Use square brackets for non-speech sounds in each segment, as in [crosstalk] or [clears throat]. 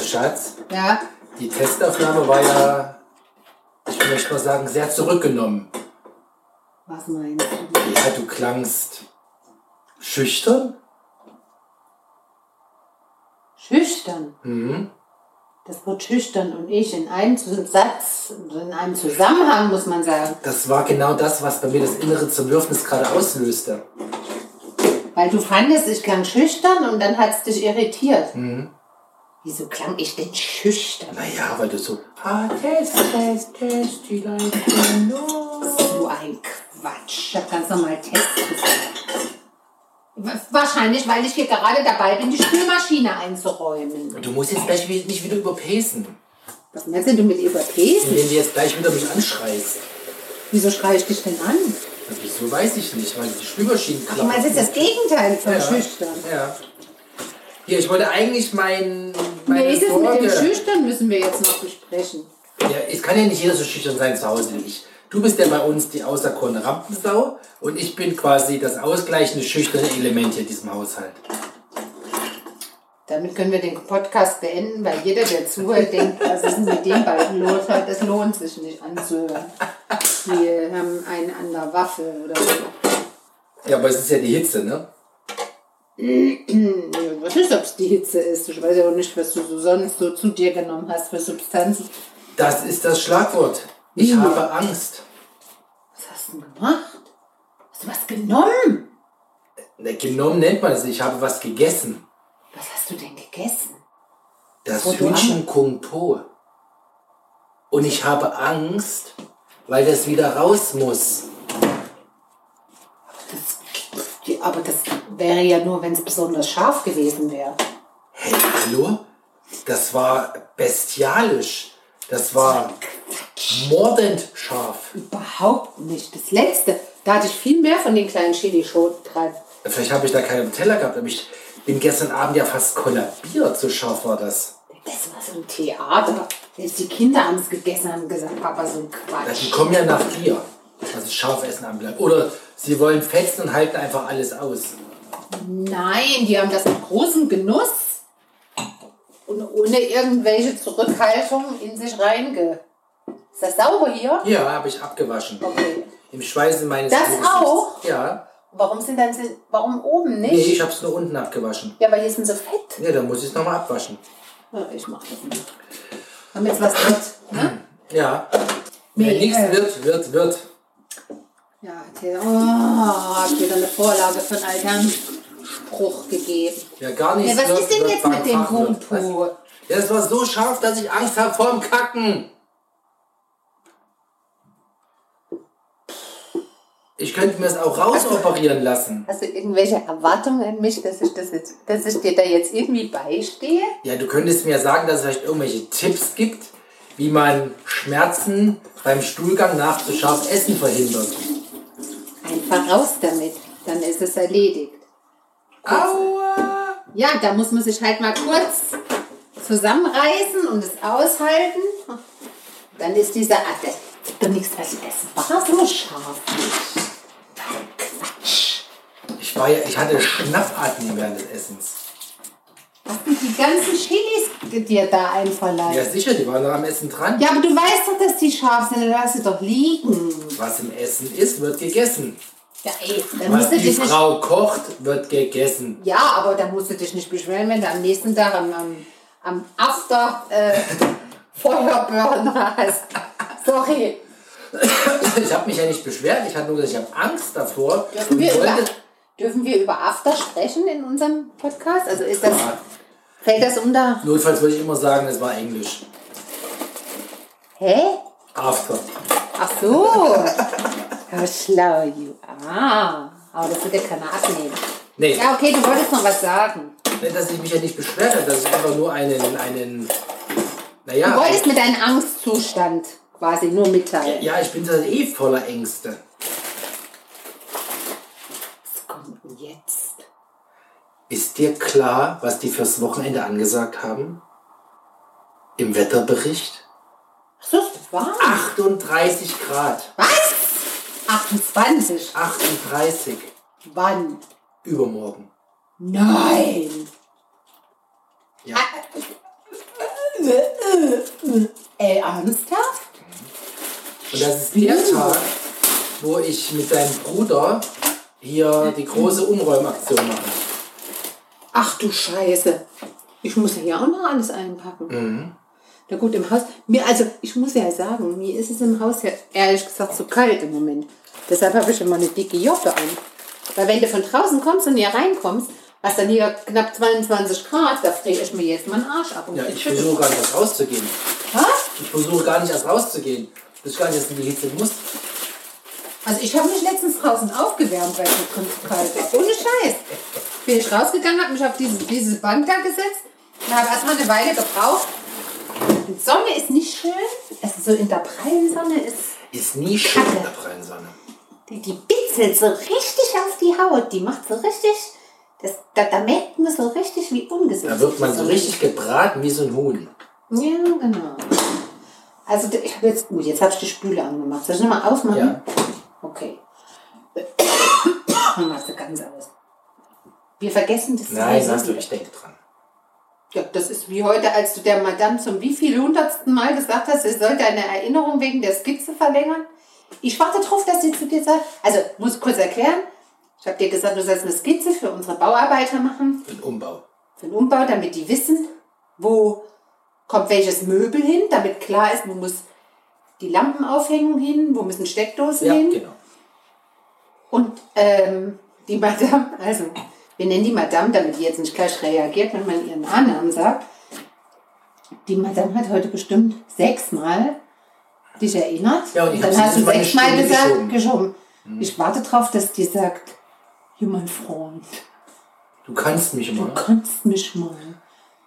Also Schatz, Ja, die Testaufnahme war ja, ich möchte mal sagen, sehr zurückgenommen. was meinst du? Ja, du klangst schüchtern. Schüchtern. Mhm. Das Wort schüchtern und ich in einem Satz, in einem Zusammenhang, muss man sagen. Das war genau das, was bei mir das innere Zerwürfnis gerade auslöste. Weil du fandest, ich klang schüchtern und dann hat es dich irritiert. Mhm. Wieso klang ich denn schüchtern? Naja, weil du so, ah, Test, Test, Test, die Leitung, So ein Quatsch. Ich hab ganz normal Test gesagt. Wa- Wahrscheinlich, weil ich hier gerade dabei bin, die Spülmaschine einzuräumen. Du musst jetzt gleich nicht wieder überpesen. Was meinst du mit überpesen? Indem du jetzt gleich wieder mich anschreist. Wieso schreie ich dich denn an? Wieso weiß ich nicht, weil die Spülmaschinen Ach, du meinst jetzt das Gegenteil von ja. schüchtern. Ja. Hier, ich wollte eigentlich mein, meine Wie ist es mit dem Schüchtern, müssen wir jetzt noch besprechen. Ja, es kann ja nicht jeder so schüchtern sein zu Hause wie ich. Du bist ja bei uns die auserkorene Rampensau und ich bin quasi das ausgleichende schüchterne Element hier in diesem Haushalt. Damit können wir den Podcast beenden, weil jeder, der zuhört, denkt, was ist denn mit den beiden los? Das lohnt sich nicht anzuhören. Die haben einen an der Waffe oder so. Ja, aber es ist ja die Hitze, ne? Hm, weiß nicht, ob es die Hitze ist. Ich weiß ja auch nicht, was du so sonst so zu dir genommen hast für Substanzen. Das ist das Schlagwort. Ich Mhm. habe Angst. Was hast du denn gemacht? Hast du was genommen? Ne, Genommen nennt man es. Ich habe was gegessen. Was hast du denn gegessen? Das Hühnchen Kung Po. Und ich habe Angst, weil das wieder raus muss. Das, die, aber das wäre ja nur, wenn es besonders scharf gewesen wäre. Hey, hallo? Das war bestialisch. Das war mordend scharf. Überhaupt nicht. Das letzte, da hatte ich viel mehr von den kleinen Chilischoten dran. Vielleicht habe ich da keine Teller gehabt, aber ich bin gestern Abend ja fast kollabiert. So scharf war das. Das war so ein Theater. Selbst die Kinder haben es gegessen haben gesagt, Papa, so ein Ja, Quatsch. die kommen ja nach dir, was das Scharfessen anbelangt. Oder sie wollen fetzen und halten einfach alles aus. Nein, die haben das mit großem Genuss und ohne irgendwelche Zurückhaltung in sich reinge. Ist das sauber hier? Ja, habe ich abgewaschen. Okay. Im Schweiße meines Das Fußes. auch? Ja. Warum sind dann sie- warum oben nicht? Nee, ich habe es nur unten abgewaschen. Ja, aber hier sind so fett. Ja, dann muss ich es nochmal abwaschen. Ja, ich mach das nicht. Haben jetzt was mit, ne? Ja. Wenn nichts äh, wird, wird, wird. Ja, der, oh, wieder eine Vorlage für einen Spruch gegeben. Ja, gar nichts Ja, was ist denn jetzt mit dem? Ja, das war so scharf, dass ich Angst habe vorm Kacken. Ich könnte mir es auch rausoperieren lassen. Hast du irgendwelche Erwartungen an mich, dass ich, das jetzt, dass ich dir da jetzt irgendwie beistehe? Ja, du könntest mir sagen, dass es vielleicht irgendwelche Tipps gibt, wie man Schmerzen beim Stuhlgang nach zu scharf Essen verhindert. Einfach raus damit, dann ist es erledigt. Aua! Ja, da muss man sich halt mal kurz zusammenreißen und es aushalten. Dann ist dieser, gibt doch nichts, was es war so scharf. Quatsch. Ich, war ja, ich hatte Schnappatmung während des Essens. Hast du die ganzen Chilis dir da einverleibt? Ja, sicher, die waren noch am Essen dran. Ja, aber du weißt doch, dass die scharf sind, dann lass sie doch liegen. Was im Essen ist, wird gegessen. Ja, ey, dann Was musst du die dich nicht. Frau kocht, wird gegessen. Ja, aber dann musst du dich nicht beschweren, wenn du am nächsten Tag am, am, am After äh, [laughs] Feuerburner hast. Sorry. Ich habe mich ja nicht beschwert, ich hatte nur gesagt, ich habe Angst davor. Dürfen und wir, über, wollte, dürfen wir über After sprechen in unserem Podcast? Also ist das, Ja. fällt das unter. notfalls würde ich immer sagen, es war Englisch. Hä? After. Ach so. [laughs] How schlau you are. Aber das wird ja keiner abnehmen. Nee, Ja, okay, du wolltest noch was sagen. dass ich mich ja nicht beschwert habe, dass ich einfach nur einen, einen, Du naja, wolltest mit deinem Angstzustand quasi nur mitteilen. ja, ich bin da eh voller Ängste. Was kommt denn jetzt? Ist dir klar, was die fürs Wochenende angesagt haben? Im Wetterbericht? Ach so, ist warm. 38 Grad. Was? 28. 38. Wann? Übermorgen. Nein. Ja. Ey, ernsthaft? Und das ist der Tag, wo ich mit deinem Bruder hier die große Umräumaktion mache. Ach du Scheiße. Ich muss ja hier auch noch alles einpacken. Na gut, im Haus. Mir, also ich muss ja sagen, mir ist es im Haus ja ehrlich gesagt zu kalt im Moment. Deshalb habe ich immer eine dicke Joppe an. Weil wenn du von draußen kommst und hier reinkommst, hast dann hier knapp 22 Grad, da friere ich mir jetzt mal einen Arsch ab. Und Ja, ich versuche gar nicht erst rauszugehen. Was? Ich versuche gar nicht erst rauszugehen. Bis gar nicht erst in die Hitze muss. Also ich habe mich letztens draußen aufgewärmt, weil es so zu kalt war. Ohne Scheiß. Bin ich rausgegangen, habe mich auf diese, diese Bank da gesetzt und habe erstmal eine Weile gebraucht. Die Sonne ist nicht schön. Also so in der prallen Sonne ist, Ist nie schön in Kacke. der prallen Sonne. die, die bitzelt so richtig auf die Haut. Die macht so richtig, das, da, da merkt man so richtig, wie ungesund Da wird man so richtig gebraten wie so ein Huhn. Ja, genau. Also ich habe jetzt, gut, jetzt habe ich die Spüle angemacht. Soll ich nochmal aufmachen? Ja. Okay. [coughs] Dann machst du ganz aus. Wir vergessen das Nein, sagst du, ich denke dran. Ja, das ist wie heute, als du der Madame zum wieviel hundertsten Mal gesagt hast, sie soll deine Erinnerung wegen der Skizze verlängern. Ich warte drauf, dass sie zu dir sagt, also muss kurz erklären, ich habe dir gesagt, du sollst eine Skizze für unsere Bauarbeiter machen, Für den Umbau. für den Umbau, damit die wissen, wo kommt welches Möbel hin, damit klar ist, wo muss die Lampenaufhängung hin, wo müssen Steckdosen Ja, hin. genau. Und ähm, die Madame, also wir nennen die Madame, damit die jetzt nicht gleich reagiert, wenn man ihren Nachnamen sagt. Die Madame hat heute bestimmt sechsmal dich erinnert. Ja, und ich dann hast du sechsmal gesagt, geschoben. geschoben. Ich warte drauf, dass die sagt, mein Freund, Du kannst mich du mal. kannst mich mal.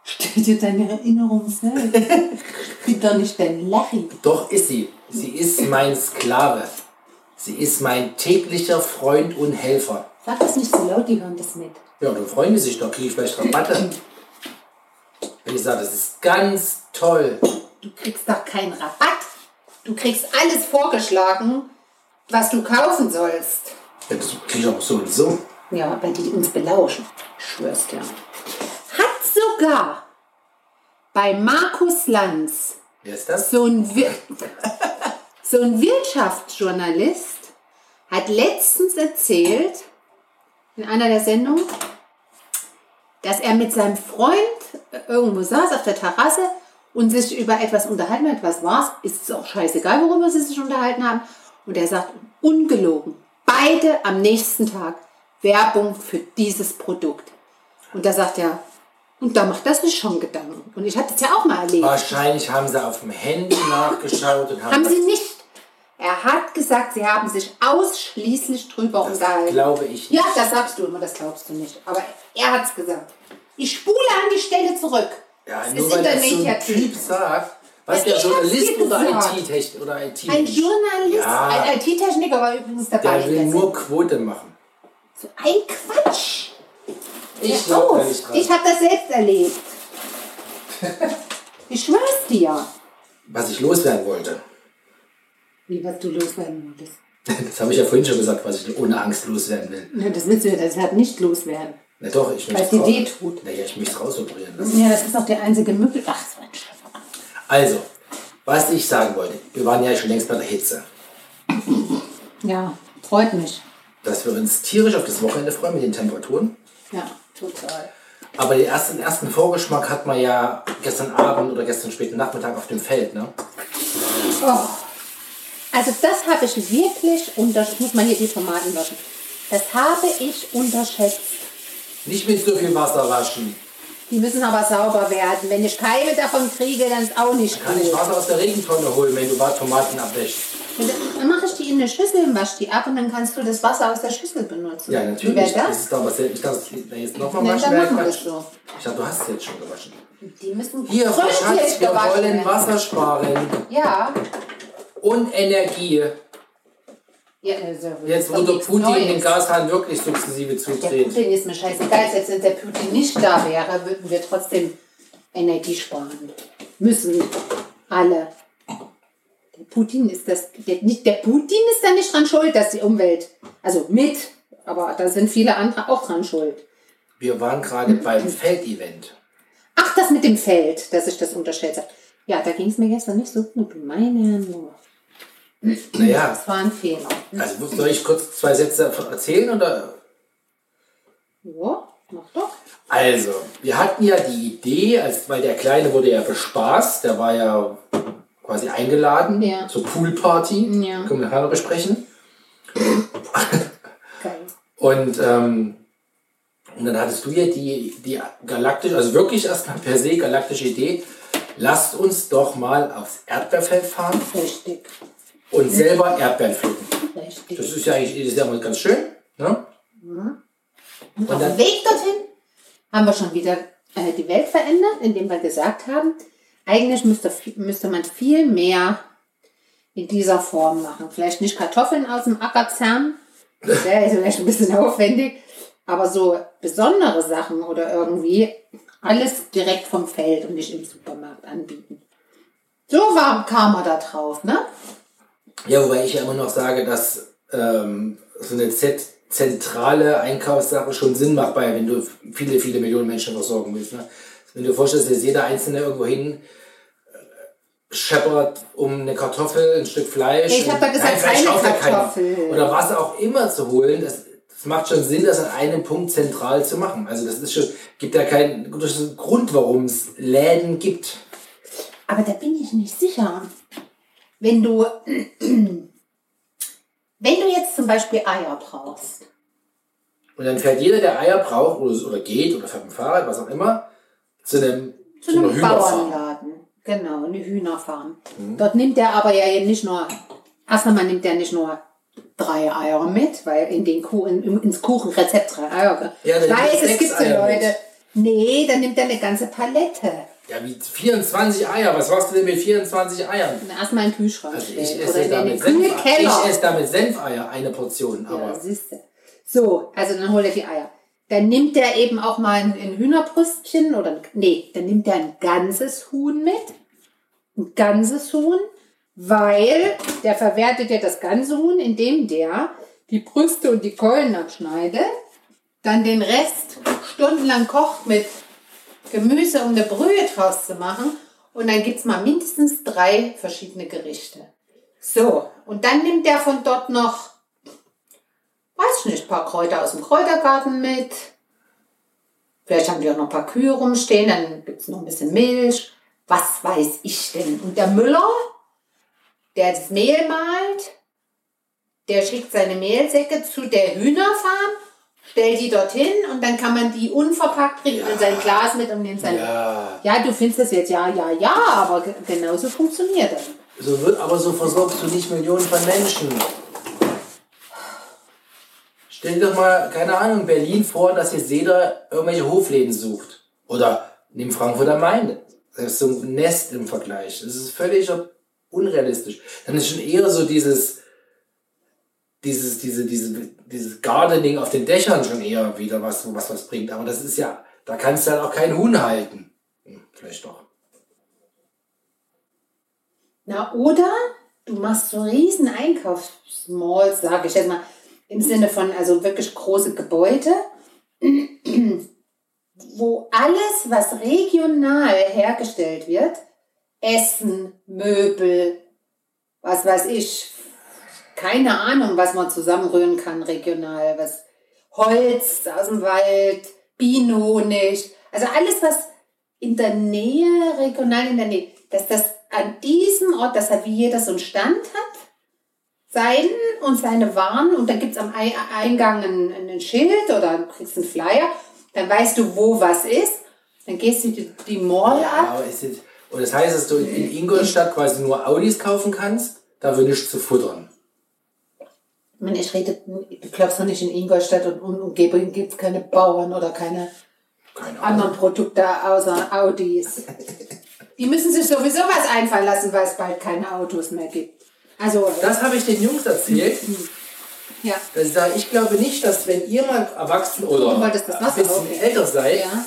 Stell dir deine Erinnerung selbst. [laughs] Bin doch nicht dein Larry. Doch ist sie. Sie ist mein Sklave. Sie ist mein täglicher Freund und Helfer. Sag das nicht so laut, die hören das mit. Ja, dann freuen die sich doch, kriege ich vielleicht Rabatte. Wenn ich sage, das ist ganz toll. Du kriegst doch keinen Rabatt. Du kriegst alles vorgeschlagen, was du kaufen sollst. Ja, das kriege ich auch so und so. Ja, weil die uns belauschen. Ich schwör's dir. Hat sogar bei Markus Lanz Wer ist das? so ein, Wir [laughs] so ein Wirtschaftsjournalist hat letztens erzählt, in einer der Sendungen, dass er mit seinem Freund irgendwo saß auf der Terrasse und sich über etwas unterhalten hat. Was war's? Ist es auch scheißegal, worüber sie sich unterhalten haben. Und er sagt, ungelogen, beide am nächsten Tag Werbung für dieses Produkt. Und da sagt er, und da macht das sich schon Gedanken. Und ich hatte das ja auch mal erlebt. Wahrscheinlich haben sie auf dem Handy nachgeschaut und haben. Haben sie nicht. Er hat gesagt, sie haben sich ausschließlich drüber das unterhalten. glaube ich nicht. Ja, das sagst du immer, das glaubst du nicht. Aber er hat es gesagt. Ich spule an die Stelle zurück. Ja, das nur ist weil das so ein. Typ sagt, was Ja, der Journalist oder gesagt. IT-Technik oder IT. Ein Journalist, Ja. ein IT-Techniker war übrigens dabei. Der will nur Quote machen. So ein Quatsch. Ich dran. Ich habe das selbst erlebt. [laughs] ich schwör's dir. Was ich loswerden wollte. Wie was du loswerden wolltest. Das habe ich ja vorhin schon gesagt, was ich ohne Angst loswerden will. Ja, das willst du ja deshalb nicht loswerden. Na doch, ich Weil möchte es dir raus- weh tut. Naja, ich möchte es rausoperieren lassen. Ja, das ist auch der einzige Möbel. Ach, so ein Scheiß. Also, was ich sagen wollte, wir waren ja schon längst bei der Hitze. Ja, freut mich. Dass wir uns tierisch auf das Wochenende freuen mit den Temperaturen. Ja, total. Aber den ersten, ersten Vorgeschmack hat man ja gestern Abend oder gestern späten Nachmittag auf dem Feld. Ne? Oh. Also das habe ich wirklich unterschätzt. Muss man hier die Tomaten waschen. Das habe ich unterschätzt. Nicht mit so viel Wasser waschen. Die müssen aber sauber werden. Wenn ich Keime davon kriege, dann ist auch nicht Kann ich gut. Wasser aus der Regentonne holen, wenn du Tomaten abwäschst. Dann mache ich die in eine Schüssel und wasche die ab und dann kannst du das Wasser aus der Schüssel benutzen. Ja, Wie natürlich. wäre Das das? ist aber sehr, ich dachte, jetzt nochmal waschen dann machen wir das so. Ich dachte, du hast es jetzt schon gewaschen. Die müssen Hier, Schatz, wir wollen. Wasser sparen Ja. Und Energie. ja also, Jetzt, wo der Putin Neues. den Gashahn wirklich sukzessive Der zudreht. Putin ist mir scheißegal. Selbst wenn der Putin nicht da wäre, würden wir trotzdem Energie sparen. Müssen. Alle. Der Putin ist das. Der, nicht, der Putin ist da nicht dran schuld, dass die Umwelt. Also mit. Aber da sind viele andere auch dran schuld. Wir waren gerade beim Feldevent. Ach, das mit dem Feld, dass ich das unterstellt habe. Ja, da ging es mir gestern nicht so gut. Meine nur. Naja, Das war ein Fehler. also soll ich kurz zwei Sätze erzählen oder? Ja, mach doch. Also, wir hatten ja die Idee, als, weil der Kleine wurde ja bespaßt, der war ja quasi eingeladen Ja. zur Poolparty. Ja. Können wir nachher noch besprechen. Geil. Und, ähm, und dann hattest du ja die, die galaktische, also wirklich erstmal per se galaktische Idee, lasst uns doch mal aufs Erdbeerfeld fahren Richtig. Und selber Erdbeeren pflücken. Das ist ja eigentlich das ist ja mal ganz schön. Ne? Und auf dem Weg dorthin haben wir schon wieder äh, die Welt verändert, indem wir gesagt haben, eigentlich müsste, müsste man viel mehr in dieser Form machen. Vielleicht nicht Kartoffeln aus dem Acker zerren, das wäre vielleicht ein bisschen [laughs] aufwendig, aber so besondere Sachen oder irgendwie alles direkt vom Feld und nicht im Supermarkt anbieten. So war, kam er da drauf, ne? Ja, wobei ich ja immer noch sage, dass ähm, so eine Z zentrale Einkaufssache schon Sinn macht, bei, wenn du viele, viele Millionen Menschen versorgen willst. Ne? Wenn du vorstellst, dass jeder Einzelne irgendwo hin äh, scheppert um eine Kartoffel, ein Stück Fleisch. Ich hab und- doch gesagt, Nein, Fleisch keine. Kartoffel. Oder was auch immer zu holen, das, das macht schon Sinn, das an einem Punkt zentral zu machen. Also das ist schon, gibt ja keinen Grund, warum es Läden gibt. Aber da bin ich nicht sicher. Wenn du, wenn du jetzt zum Beispiel Eier brauchst, Und dann fährt jeder, der Eier braucht oder, oder geht oder fährt mit dem Fahrrad, was auch immer, zu einem, zu einem einer Hühnerfarm. Bauernladen, genau, eine Hühnerfarm. Mhm. Dort nimmt er aber ja nicht nur, erst einmal nimmt er nicht nur drei Eier mit, weil in den Kuh, in, ins Kuchenrezept drei Eier. Ja, ich weiß, es gibt so Leute. Nee, dann nimmt er eine ganze Palette. Ja, wie 24 Eier. Was machst du denn mit 24 Eiern? Erstmal in den Kühlschrank Also ich esse, oder in damit Senf, ich esse damit Senfeier, eine Portion. Ja, Aber siehst du. So, also dann holt er die Eier. Dann nimmt er eben auch mal ein, ein Hühnerbrüstchen oder, nee, dann nimmt er ein ganzes Huhn mit. Ein ganzes Huhn, weil der verwertet ja das ganze Huhn, indem der die Brüste und die Keulen abschneidet, dann den Rest stundenlang kocht mit Gemüse, um eine Brühe draus zu machen. Und dann gibt's mal mindestens drei verschiedene Gerichte. So, und dann nimmt er von dort noch weiß ich nicht, ein paar Kräuter aus dem Kräutergarten mit. Vielleicht haben die auch noch ein paar Kühe rumstehen, dann gibt es noch ein bisschen Milch. Was weiß ich denn? Und der Müller, der das Mehl malt, der schickt seine Mehlsäcke zu der Hühnerfarm, stellt die dorthin und dann kann man die unverpackt kriegen in sein Glas mit und in sein. Ja. ja, du findest das jetzt ja, ja, ja, aber ge- genauso funktioniert das. so wird aber so versorgst du nicht Millionen von Menschen. Stell dir doch mal, keine Ahnung, Berlin vor, dass jetzt jeder irgendwelche Hofläden sucht. Oder nimm Frankfurt am Main. Das ist so ein Nest im Vergleich. Das ist völlig unrealistisch. Dann ist schon eher so dieses, dieses, diese, diese, dieses Gardening auf den Dächern schon eher wieder was, was was bringt. Aber das ist ja, da kannst du halt auch kein Huhn halten. Hm, vielleicht doch. Na, oder du machst so riesen Einkaufsmalls, sage ich jetzt mal, im Sinne von also wirklich große Gebäude, [clears throat] wo alles, was regional hergestellt wird, Essen, Möbel, was weiß ich, keine Ahnung, was man zusammenrühren kann regional, was Holz aus dem Wald, Bienenhonig, also alles, was in der Nähe, regional in der Nähe, dass das an diesem Ort, dass halt wie jeder so einen Stand hat, sein und seine Waren und dann gibt es am Ei- Eingang ein, ein Schild oder du kriegst einen Flyer, dann weißt du, wo was ist, dann gehst du die, die Mall Ja, ab. und das heißt, dass du in Ingolstadt quasi nur Audis kaufen kannst, dafür nichts zu futtern. Ich meine, ich rede, du glaubst doch nicht in Ingolstadt und, und Umgebung gibt es keine Bauern oder keine Keine anderen Produkte außer Audis. Die müssen sich sowieso was einfallen lassen, weil es bald keine Autos mehr gibt. Also, Das habe ich den Jungs erzählt. ja. Dass ich, sage, ich glaube nicht, dass wenn ihr mal erwachsen oder ein bisschen aufheben. älter seid, Ja.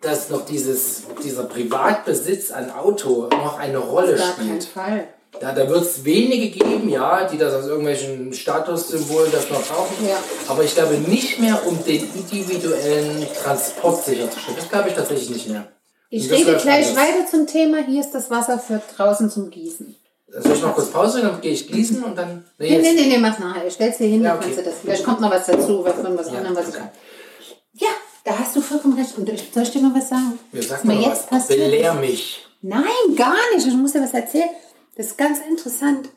dass noch dieses, dieser Privatbesitz an Auto noch eine Rolle Gar keinen spielt. Fall. Ja, da wird es wenige geben, ja, die das aus irgendwelchen Statussymbolen das noch brauchen. Ja. Aber ich glaube nicht mehr, um den individuellen Transport sicherzustellen. Das glaube ich tatsächlich nicht mehr. Ich rede gleich alles. weiter zum Thema. Hier ist das Wasser für draußen zum Gießen. Soll ich noch kurz Pause, dann gehe ich gießen und dann. Nee, nee, nee, nee, mach nachher. Ich stell's dir hin, Ja, dann okay. kannst du das. Vielleicht kommt noch was dazu, was von was Ja, anderem, was ich okay. Ja, da hast du vollkommen recht. Und ich- soll ich dir mal was sagen? Mir mal jetzt was. passiert Belehr mich. Nein, gar nicht. Ich muss dir was erzählen. Das ist ganz interessant.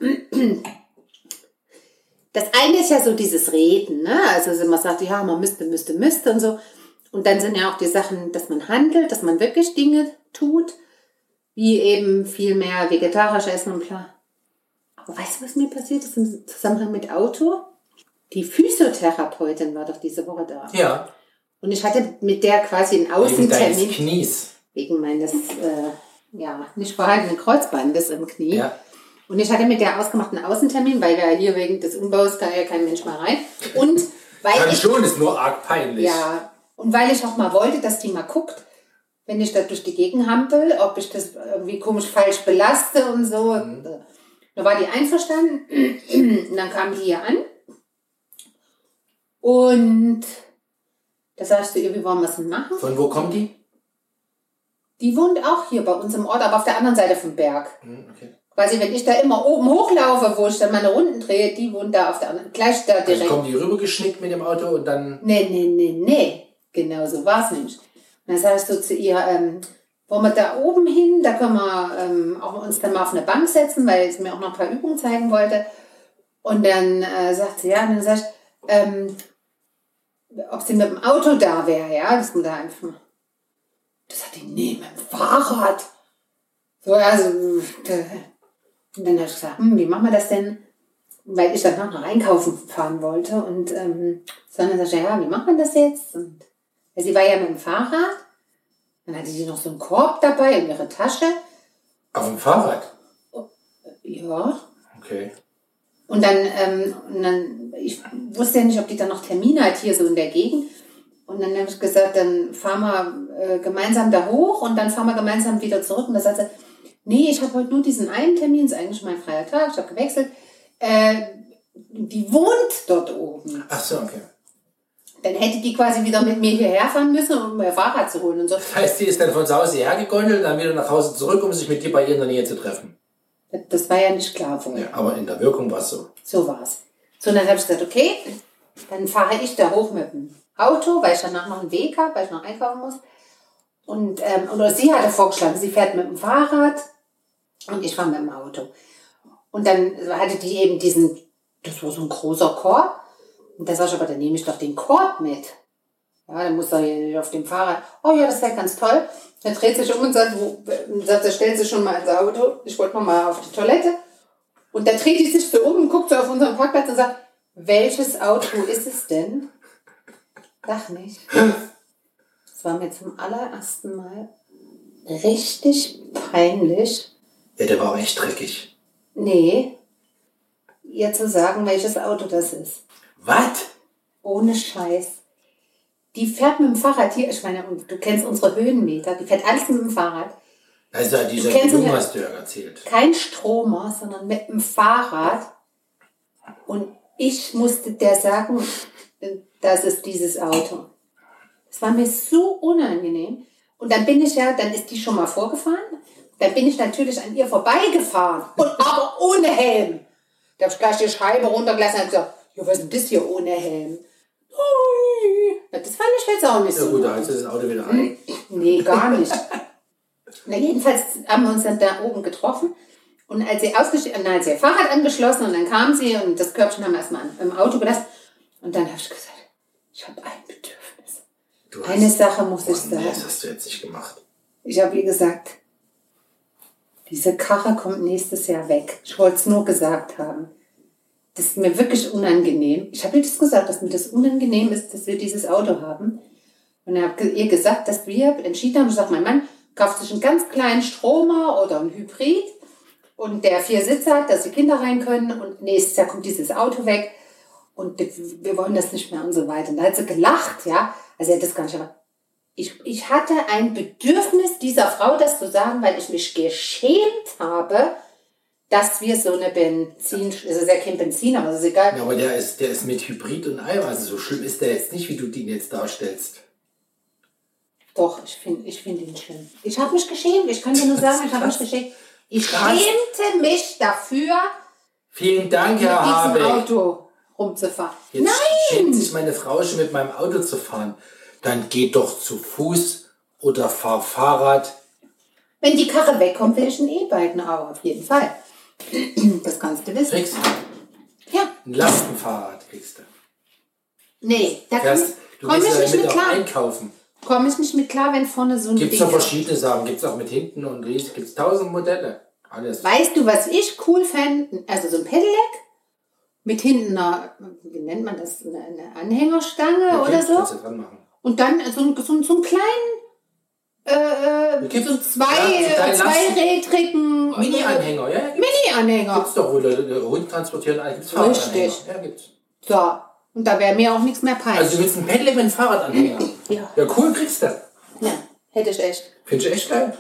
Das eine ist ja so dieses Reden, ne? Also wenn man sagt, ja, man müsste, müsste, müsste und so. Und dann sind ja auch die Sachen, dass man handelt, dass man wirklich Dinge tut, wie eben viel mehr vegetarisch essen und klar. Aber weißt du, was mir passiert ist im Zusammenhang mit Auto? Die Physiotherapeutin war doch diese Woche da. Ja. Und ich hatte mit der quasi einen Wegen deines Außentermin Knies. wegen meines äh, ja, nicht vorhandenen Kreuzbandes im Knie. Ja. Und ich hatte mit der ausgemachten Außentermin, weil wir hier wegen des Umbaus kann ja kein Mensch mehr rein. Und [laughs] weil Kann ich, schon, ist nur arg peinlich. ja, und weil ich auch mal wollte, dass die mal guckt, wenn ich da durch die Gegend hampel, ob ich das irgendwie komisch falsch belaste und so. Da war die einverstanden. [clears throat] Und dann kam die hier an. Und da sagst du ihr, wie wollen wir es machen? Von wo kommt die? Die wohnt auch hier bei uns im Ort, aber auf der anderen Seite vom Berg. Hm, okay. Quasi, wenn ich da immer oben hochlaufe, wo ich dann meine Runden drehe, die wohnt da auf der anderen, gleich da Also direkt. kommen die rübergeschnickt mit dem Auto und dann. Nee, nee, nee, nee. Genau so war es nämlich. Und dann sagst du zu ihr, ähm, wollen wir da oben hin, da können wir ähm, auch uns dann mal auf eine Bank setzen, weil sie mir auch noch ein paar Übungen zeigen wollte. Und dann äh, sagt sie, ja, und dann sag ich, ähm, ob sie mit dem Auto da wäre, ja, dass man da einfach mal. Das sagt die, nee, mit dem Fahrrad. So, also, äh, und dann habe ich gesagt, hm, wie machen wir das denn? Weil ich dann noch einkaufen fahren wollte. Und ähm, sondern sagte, ja, wie machen wir das jetzt? Und weil sie war ja mit dem Fahrrad. Dann hatte sie noch so einen Korb dabei und ihre Tasche. Auf dem Fahrrad. Ja. Okay. Und dann, ähm, und dann, ich wusste ja nicht, ob die dann noch Termine hat hier so in der Gegend. Und dann habe ich gesagt, dann fahren wir äh, gemeinsam da hoch und dann fahren wir gemeinsam wieder zurück. Und da sagte sie, nee, ich habe heute nur diesen einen Termin, ist eigentlich mein freier Tag, ich habe gewechselt. Äh, die wohnt dort oben. Ach so, okay. Dann hätte die quasi wieder mit mir hierher fahren müssen, um ihr Fahrrad zu holen und so. Das heißt, die ist dann von zu Hause hergegondelt, dann wieder nach Hause zurück, um sich mit dir bei ihr in der Nähe zu treffen. Das war ja nicht klar vorher. Ja, aber in der Wirkung war es so. So war's. So, und dann habe ich gesagt, okay, dann fahre ich da hoch mit dem Auto, weil ich danach noch einen Weg habe, weil ich noch einkaufen muss. Und, ähm, oder sie hatte vorgeschlagen, sie fährt mit dem Fahrrad und ich fahre mit dem Auto. Und dann hatte die eben diesen, das war so ein großer Korb. Und da sag ich aber, dann nehme ich doch den Korb mit. Ja, dann muss er hier auf dem Fahrrad. Oh ja, das wäre ganz toll. Dann dreht sich um und sagt, wo, und sagt, stellt sich schon mal ins Auto. Ich wollte noch mal auf die Toilette. Und dann dreht die sich so um und guckt so auf unseren Parkplatz und sagt, welches Auto ist es denn? Sag nicht. Das war mir zum allerersten Mal richtig peinlich. Ja, der war auch echt dreckig. Nee, ihr zu sagen, welches Auto das ist. Was? Ohne Scheiß. Die fährt mit dem Fahrrad hier, ich meine, du kennst unsere Höhenmeter, die fährt alles mit dem Fahrrad. Also dieser ja. hast du ja erzählt. Kein Stromer, sondern mit dem Fahrrad. Und ich musste der sagen, das ist dieses Auto. Es war mir so unangenehm. Und dann bin ich ja, dann ist die schon mal vorgefahren. Dann bin ich natürlich an ihr vorbeigefahren. Und [laughs] aber ohne Helm. Da habe ich gleich die Scheibe runtergelassen und gesagt, ja, was ist denn das hier ohne Helm? Ui. Ja, Das fand ich jetzt auch nicht Ja so. gut, da du das Auto wieder rein. Nee, gar nicht. [laughs] Na, jedenfalls haben wir uns dann da oben getroffen. Und als sie ausgestiegen, dann hat sie ihr Fahrrad angeschlossen und dann kam sie und das Körbchen haben wir erstmal im Auto gelassen. Und dann habe ich gesagt, ich habe ein Bedürfnis. Du Eine Sache muss ich Oh, nee, sagen. das hast du jetzt nicht gemacht. Ich habe ihr gesagt, diese Karre kommt nächstes Jahr weg. Ich wollte es nur gesagt haben. Das ist mir wirklich unangenehm. Ich habe ihr das gesagt, dass mir das unangenehm ist, dass wir dieses Auto haben. Und ich habe ihr gesagt, dass wir entschieden haben, ich sage, mein Mann kauft sich einen ganz kleinen Stromer oder einen Hybrid und der vier Sitze hat, dass die Kinder rein können und nächstes Jahr kommt dieses Auto weg und wir wollen das nicht mehr und so weiter. Und da hat sie gelacht, ja. Also sie hat das gar nicht erwartet. Ich, ich hatte ein Bedürfnis, dieser Frau das zu sagen, weil ich mich geschämt habe, dass wir so eine Benzin, es ist ja kein Benzin, aber es ist egal. Ja, aber der ist, der ist mit Hybrid und allem. Also so schlimm ist der jetzt nicht, wie du den jetzt darstellst. Doch, ich finde ich find ihn schön. Ich habe mich geschämt. Ich kann dir nur sagen, ich habe mich geschämt. Ich Krass. schämte mich dafür, Vielen Dank, Herr Habeck. Auto rumzufahren. Jetzt Nein! schämt sich meine Frau schon mit meinem Auto zu fahren. Dann geh doch zu Fuß oder fahr Fahrrad. Wenn die Karre wegkommt, will ich ein E-Bike, aber auf jeden Fall. Das kannst du wissen. Kriegst Ja. ein Lastenfahrrad, kriegst du. Nee, da Fährst, du komm ich nicht mit klar. einkaufen. Komme ich nicht mit klar, wenn vorne so ein Gibt es Ding doch verschiedene Sachen. Gibt es auch mit hinten und. Gibt es tausend Modelle. Alles. Weißt du, was ich cool fände? Also so ein Pedelec mit hinten einer, wie nennt man das, eine, Anhängerstange Ja, oder so. Und dann so, ein- so, ein- so einen kleinen, äh, Gibt's- so zwei, ja, so zweirädrigen Mini-Anhänger, ja, Mini-Anhänger. gibt's doch, wo der, Hund transportieren, alles. gibt's Richtig. Ja, gibt's. So, und da wäre mir auch nichts mehr peinlich. Also du willst ein Pedelec mit einem Fahrradanhänger? [laughs] Ja. Ja, cool, kriegst du. ja, hätte ich echt. Finde ich echt geil.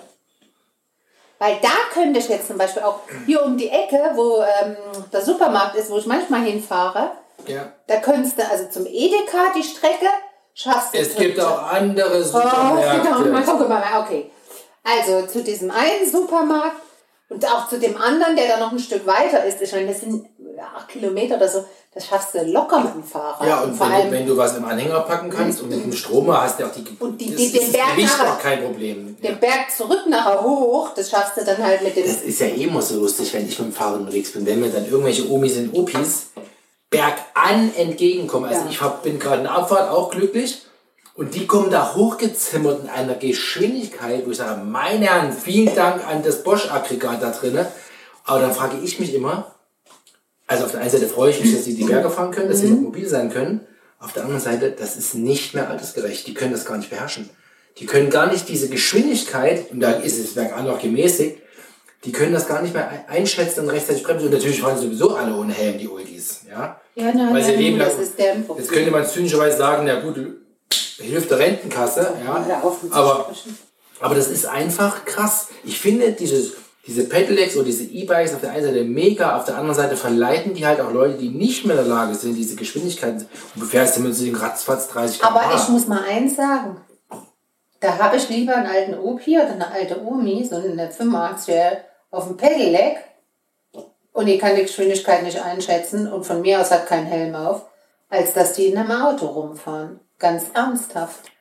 Weil da könnte ich jetzt zum Beispiel auch hier um die Ecke, wo ähm, der Supermarkt ist, wo ich manchmal hinfahre, Ja. da könntest du also zum Edeka die Strecke schaffst du. Es gibt auch andere Oh, genau, [laughs] mal Supermärkte. wir mal, okay. Also zu diesem einen Supermarkt und auch zu dem anderen, der da noch ein Stück weiter ist. Ich meine, das sind acht Kilometer oder so. Das schaffst du locker mit dem Fahrrad. Ja, und vor wenn, du, allem, wenn du was im Anhänger packen kannst und mit dem Stromer hast du auch die, Und die- die- den Berg nachher- auch kein Problem. Ja. den Berg zurück nachher hoch, das schaffst du dann halt mit dem. Das ist ja eh immer so lustig, wenn ich mit dem Fahrrad unterwegs bin, wenn mir dann irgendwelche Omis und Opis bergan entgegenkommen. Also Ja. ich hab, bin gerade in Abfahrt auch glücklich und die kommen da hochgezimmert in einer Geschwindigkeit, wo ich sage, meine Herren, vielen Dank an das Bosch-Aggregat da drinne. Aber dann frage ich mich immer, also auf der einen Seite freue ich mich, dass sie die Berge fahren können, dass sie noch mobil sein können. Auf der anderen Seite, das ist nicht mehr altersgerecht. Die können das gar nicht beherrschen. Die können gar nicht diese Geschwindigkeit, und da ist es bergan noch gemäßigt, die können das gar nicht mehr ein- einschätzen und rechtzeitig bremsen. Und natürlich fahren sowieso alle ohne Helm, die Oldies. Ja? Ja, nein, Weil sie leben das ist Problem. Jetzt könnte man zynischerweise sagen, na gut, hilft der Rentenkasse. Ja? Aber aber das ist einfach krass. Ich finde dieses, diese Pedelecs oder diese E-Bikes auf der einen Seite mega, auf der anderen Seite verleiten die halt auch Leute, die nicht mehr in der Lage sind, diese Geschwindigkeiten. Und du fährst immer zu den ratzfatz 30 Aber km/h. ich muss mal eins sagen. Da habe ich lieber einen alten Opi oder eine alte Omi, so eine 85 auf dem Pedelec und die kann die Geschwindigkeit nicht einschätzen und von mir aus hat keinen Helm auf, als dass die in einem Auto rumfahren. Ganz ernsthaft.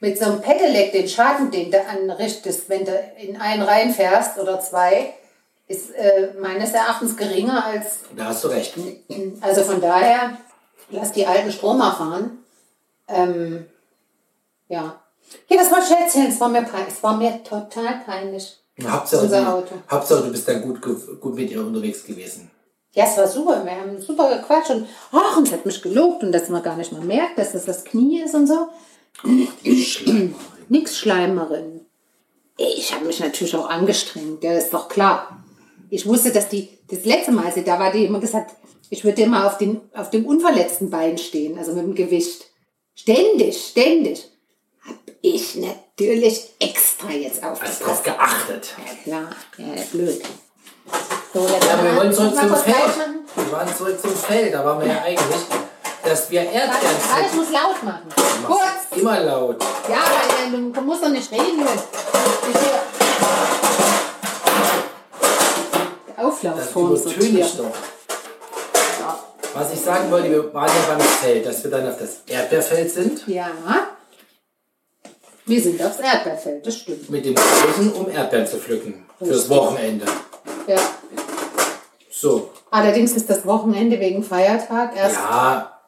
Mit so einem Pedelec, den Schaden, den du anrichtest, wenn du in einen reinfährst oder zwei, ist äh, meines Erachtens geringer als Da hast du recht. also von daher, lass die alten Stromer fahren. Ähm, ja. Ja, das war Schätzchen, es war mir. Es war mir total peinlich. Hauptsache, Unser du- Auto. Hauptsache, du bist dann gut, gut mit ihr unterwegs gewesen. Ja, es war super. Wir haben super gequatscht und ach, und es hat mich gelobt und dass man gar nicht mal merkt, dass das das Knie ist und so. Die Schleimerin. Nix Schleimerin. Ich habe mich natürlich auch angestrengt, ja, das ist doch klar. Ich wusste, dass die, das letzte Mal, als sie da war, die immer gesagt, ich würde immer auf, den, auf dem unverletzten Bein stehen, also mit dem Gewicht. Ständig, ständig. Hab ich natürlich extra jetzt Hast aufgepasst. drauf geachtet. Ja, klar, ja, blöd. So, jetzt Ja, wir wollen zurück zum Feld. Wir waren zurück zum Feld. Da waren wir ja eigentlich, dass wir Erdbeeren warte, ich muss laut machen. Kurz. Immer laut. Ja, weil äh, du musst doch nicht reden. Ich hier. Der Auflauf Das übertöne ich doch. Was ich sagen wollte, wir waren ja beim Feld, dass wir dann auf das Erdbeerfeld sind. Ja. Wir sind aufs Erdbeerfeld, das stimmt. Mit dem Großen, um Erdbeeren zu pflücken. Fürs Richtig. Wochenende. Ja. So. Allerdings ist das Wochenende wegen Feiertag erst. Ja.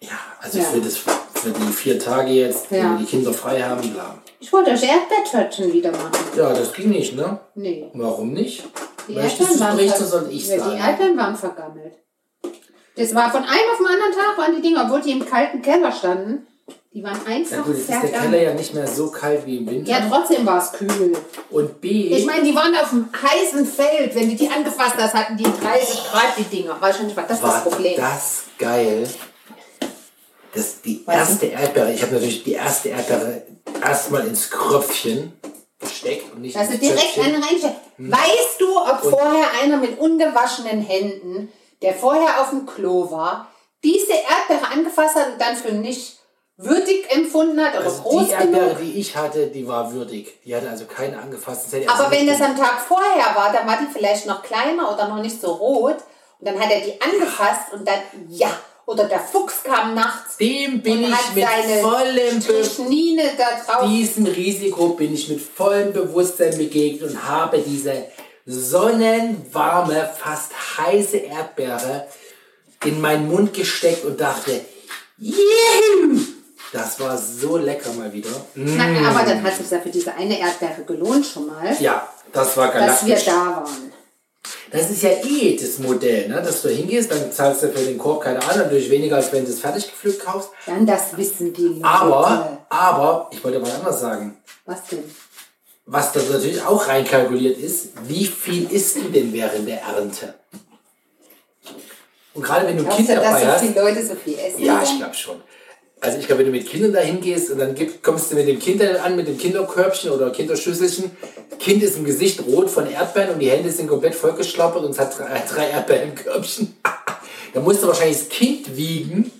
Ja, also Ja. Für, das, für die vier Tage jetzt, Ja. wo die Kinder frei haben, bla. Ich wollte euch Erdbeertörtchen wieder machen. Ja, das ging nicht, ne? Nee. Warum nicht? Die Möchtest du waren berichten, soll ich sagen? Die Erdbeeren waren vergammelt. Das war von einem auf den anderen Tag, waren die Dinger, obwohl die im kalten Keller standen. Die waren Ja einfach gut, jetzt ist der Keller ja nicht mehr so kalt wie im Winter. Ja, trotzdem war es kühl. Und B, Ich meine, die waren auf dem heißen Feld. Wenn du die angefasst hast, hatten die 30 Grad, die Dinger. Wahrscheinlich war das das war Problem. das geil. Das, die Weißt erste Erdbeere, ich habe natürlich die erste Erdbeere erstmal ins Kröpfchen gesteckt und nicht Also direkt Zöpfchen. eine reinstellen. Weißt du, ob vorher einer mit ungewaschenen Händen, der vorher auf dem Klo war, diese Erdbeere angefasst hat und dann für nicht würdig empfunden hat oder Also groß die Erdbeere, genug. die ich hatte, die war würdig. Die hatte also keine angefasst. Das hätte ich Aber also wenn das am Tag vorher war, dann war die vielleicht noch kleiner oder noch nicht so rot. Und dann hat er die angefasst und dann, ja. Oder der Fuchs kam nachts Dem bin ich mit vollem Be Strichnine da drauf. diesem Risiko bin ich mit vollem Bewusstsein begegnet und habe diese sonnenwarme, fast heiße Erdbeere in meinen Mund gesteckt und dachte, Juhu! Das war so lecker mal wieder. Mm. Na, aber dann hat sich ja für diese eine Erdbeere gelohnt schon mal, Ja, das war dass wir galaktisch. da waren. Das ist ja eh das Modell, ne? dass du hingehst, dann zahlst du für den Korb keine Ahnung, natürlich weniger, als wenn du es fertig gepflückt kaufst. Dann das wissen die Leute. Aber, aber, ich wollte mal anders sagen. Was denn? Was da natürlich auch reinkalkuliert ist, wie viel isst du denn während der Ernte? Und gerade wenn du Kinder dass dabei hast, viele Leute so viel essen? ja, ich glaube schon. Also ich glaube, wenn du mit Kindern dahin gehst und dann kommst du mit dem Kind an, mit dem Kinderkörbchen oder Kinderschüsselchen, Kind ist im Gesicht rot von Erdbeeren und die Hände sind komplett vollgeschlappert und es hat drei, [laughs] drei Erdbeeren im Körbchen. da musst du wahrscheinlich das Kind wiegen,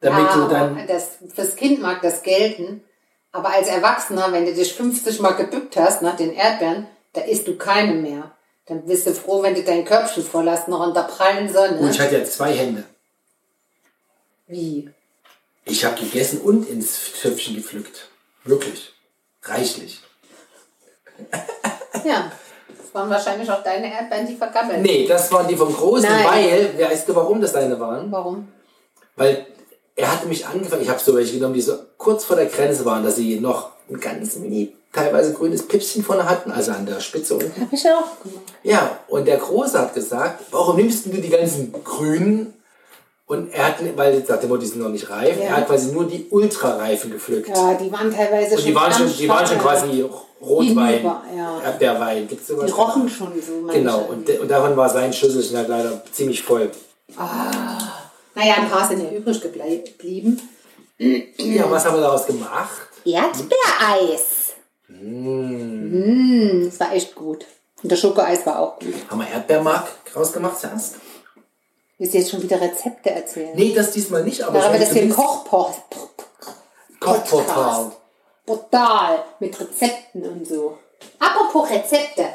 damit ja, du dann... das, fürs Kind mag das gelten. Aber als Erwachsener, wenn du dich 50 Mal gebückt hast nach den Erdbeeren, da isst du keine mehr. Dann bist du froh, wenn du dein Körbchen voll hast, noch in der prallen Sonne. Und ich hatte ja zwei Hände. Wie? Ich habe gegessen und ins Töpfchen gepflückt. Wirklich. Reichlich. Ja, das waren wahrscheinlich auch deine Erdbeeren, die vergammelt. Nee, das waren die vom Großen, Nein. weil, weißt du, warum das deine waren? Warum? Weil er hatte mich angefangen, ich habe so welche genommen, die so kurz vor der Grenze waren, dass sie noch ein ganz mini, teilweise grünes Pippchen vorne hatten, also an der Spitze unten. Hab ich auch gemacht. Ja, und der Große hat gesagt, warum nimmst du die ganzen grünen? Und er hat, weil nach dem Motto, die sind noch nicht reif, Ja. er hat quasi nur die ultrareifen gepflückt. Ja, die waren teilweise Und die waren schon, die waren schon quasi Rotwein, Hinüber, ja. Erdbeerwein. Gibt's sowas? Die rochen schon so manche. Genau, und, de- und davon war sein Schüsselchen halt leider ziemlich voll. Naja, ein paar sind ja übrig geblieben. Ja, was haben wir daraus gemacht? Erdbeereis. Mm. Das war echt gut. Und das Schokoeis war auch gut. Haben wir Erdbeermark rausgemacht zuerst? Willst du jetzt schon wieder Rezepte erzählen? Nee, das diesmal nicht, aber ich das hier Kochportal. Portal mit Rezepten und so. Apropos Rezepte.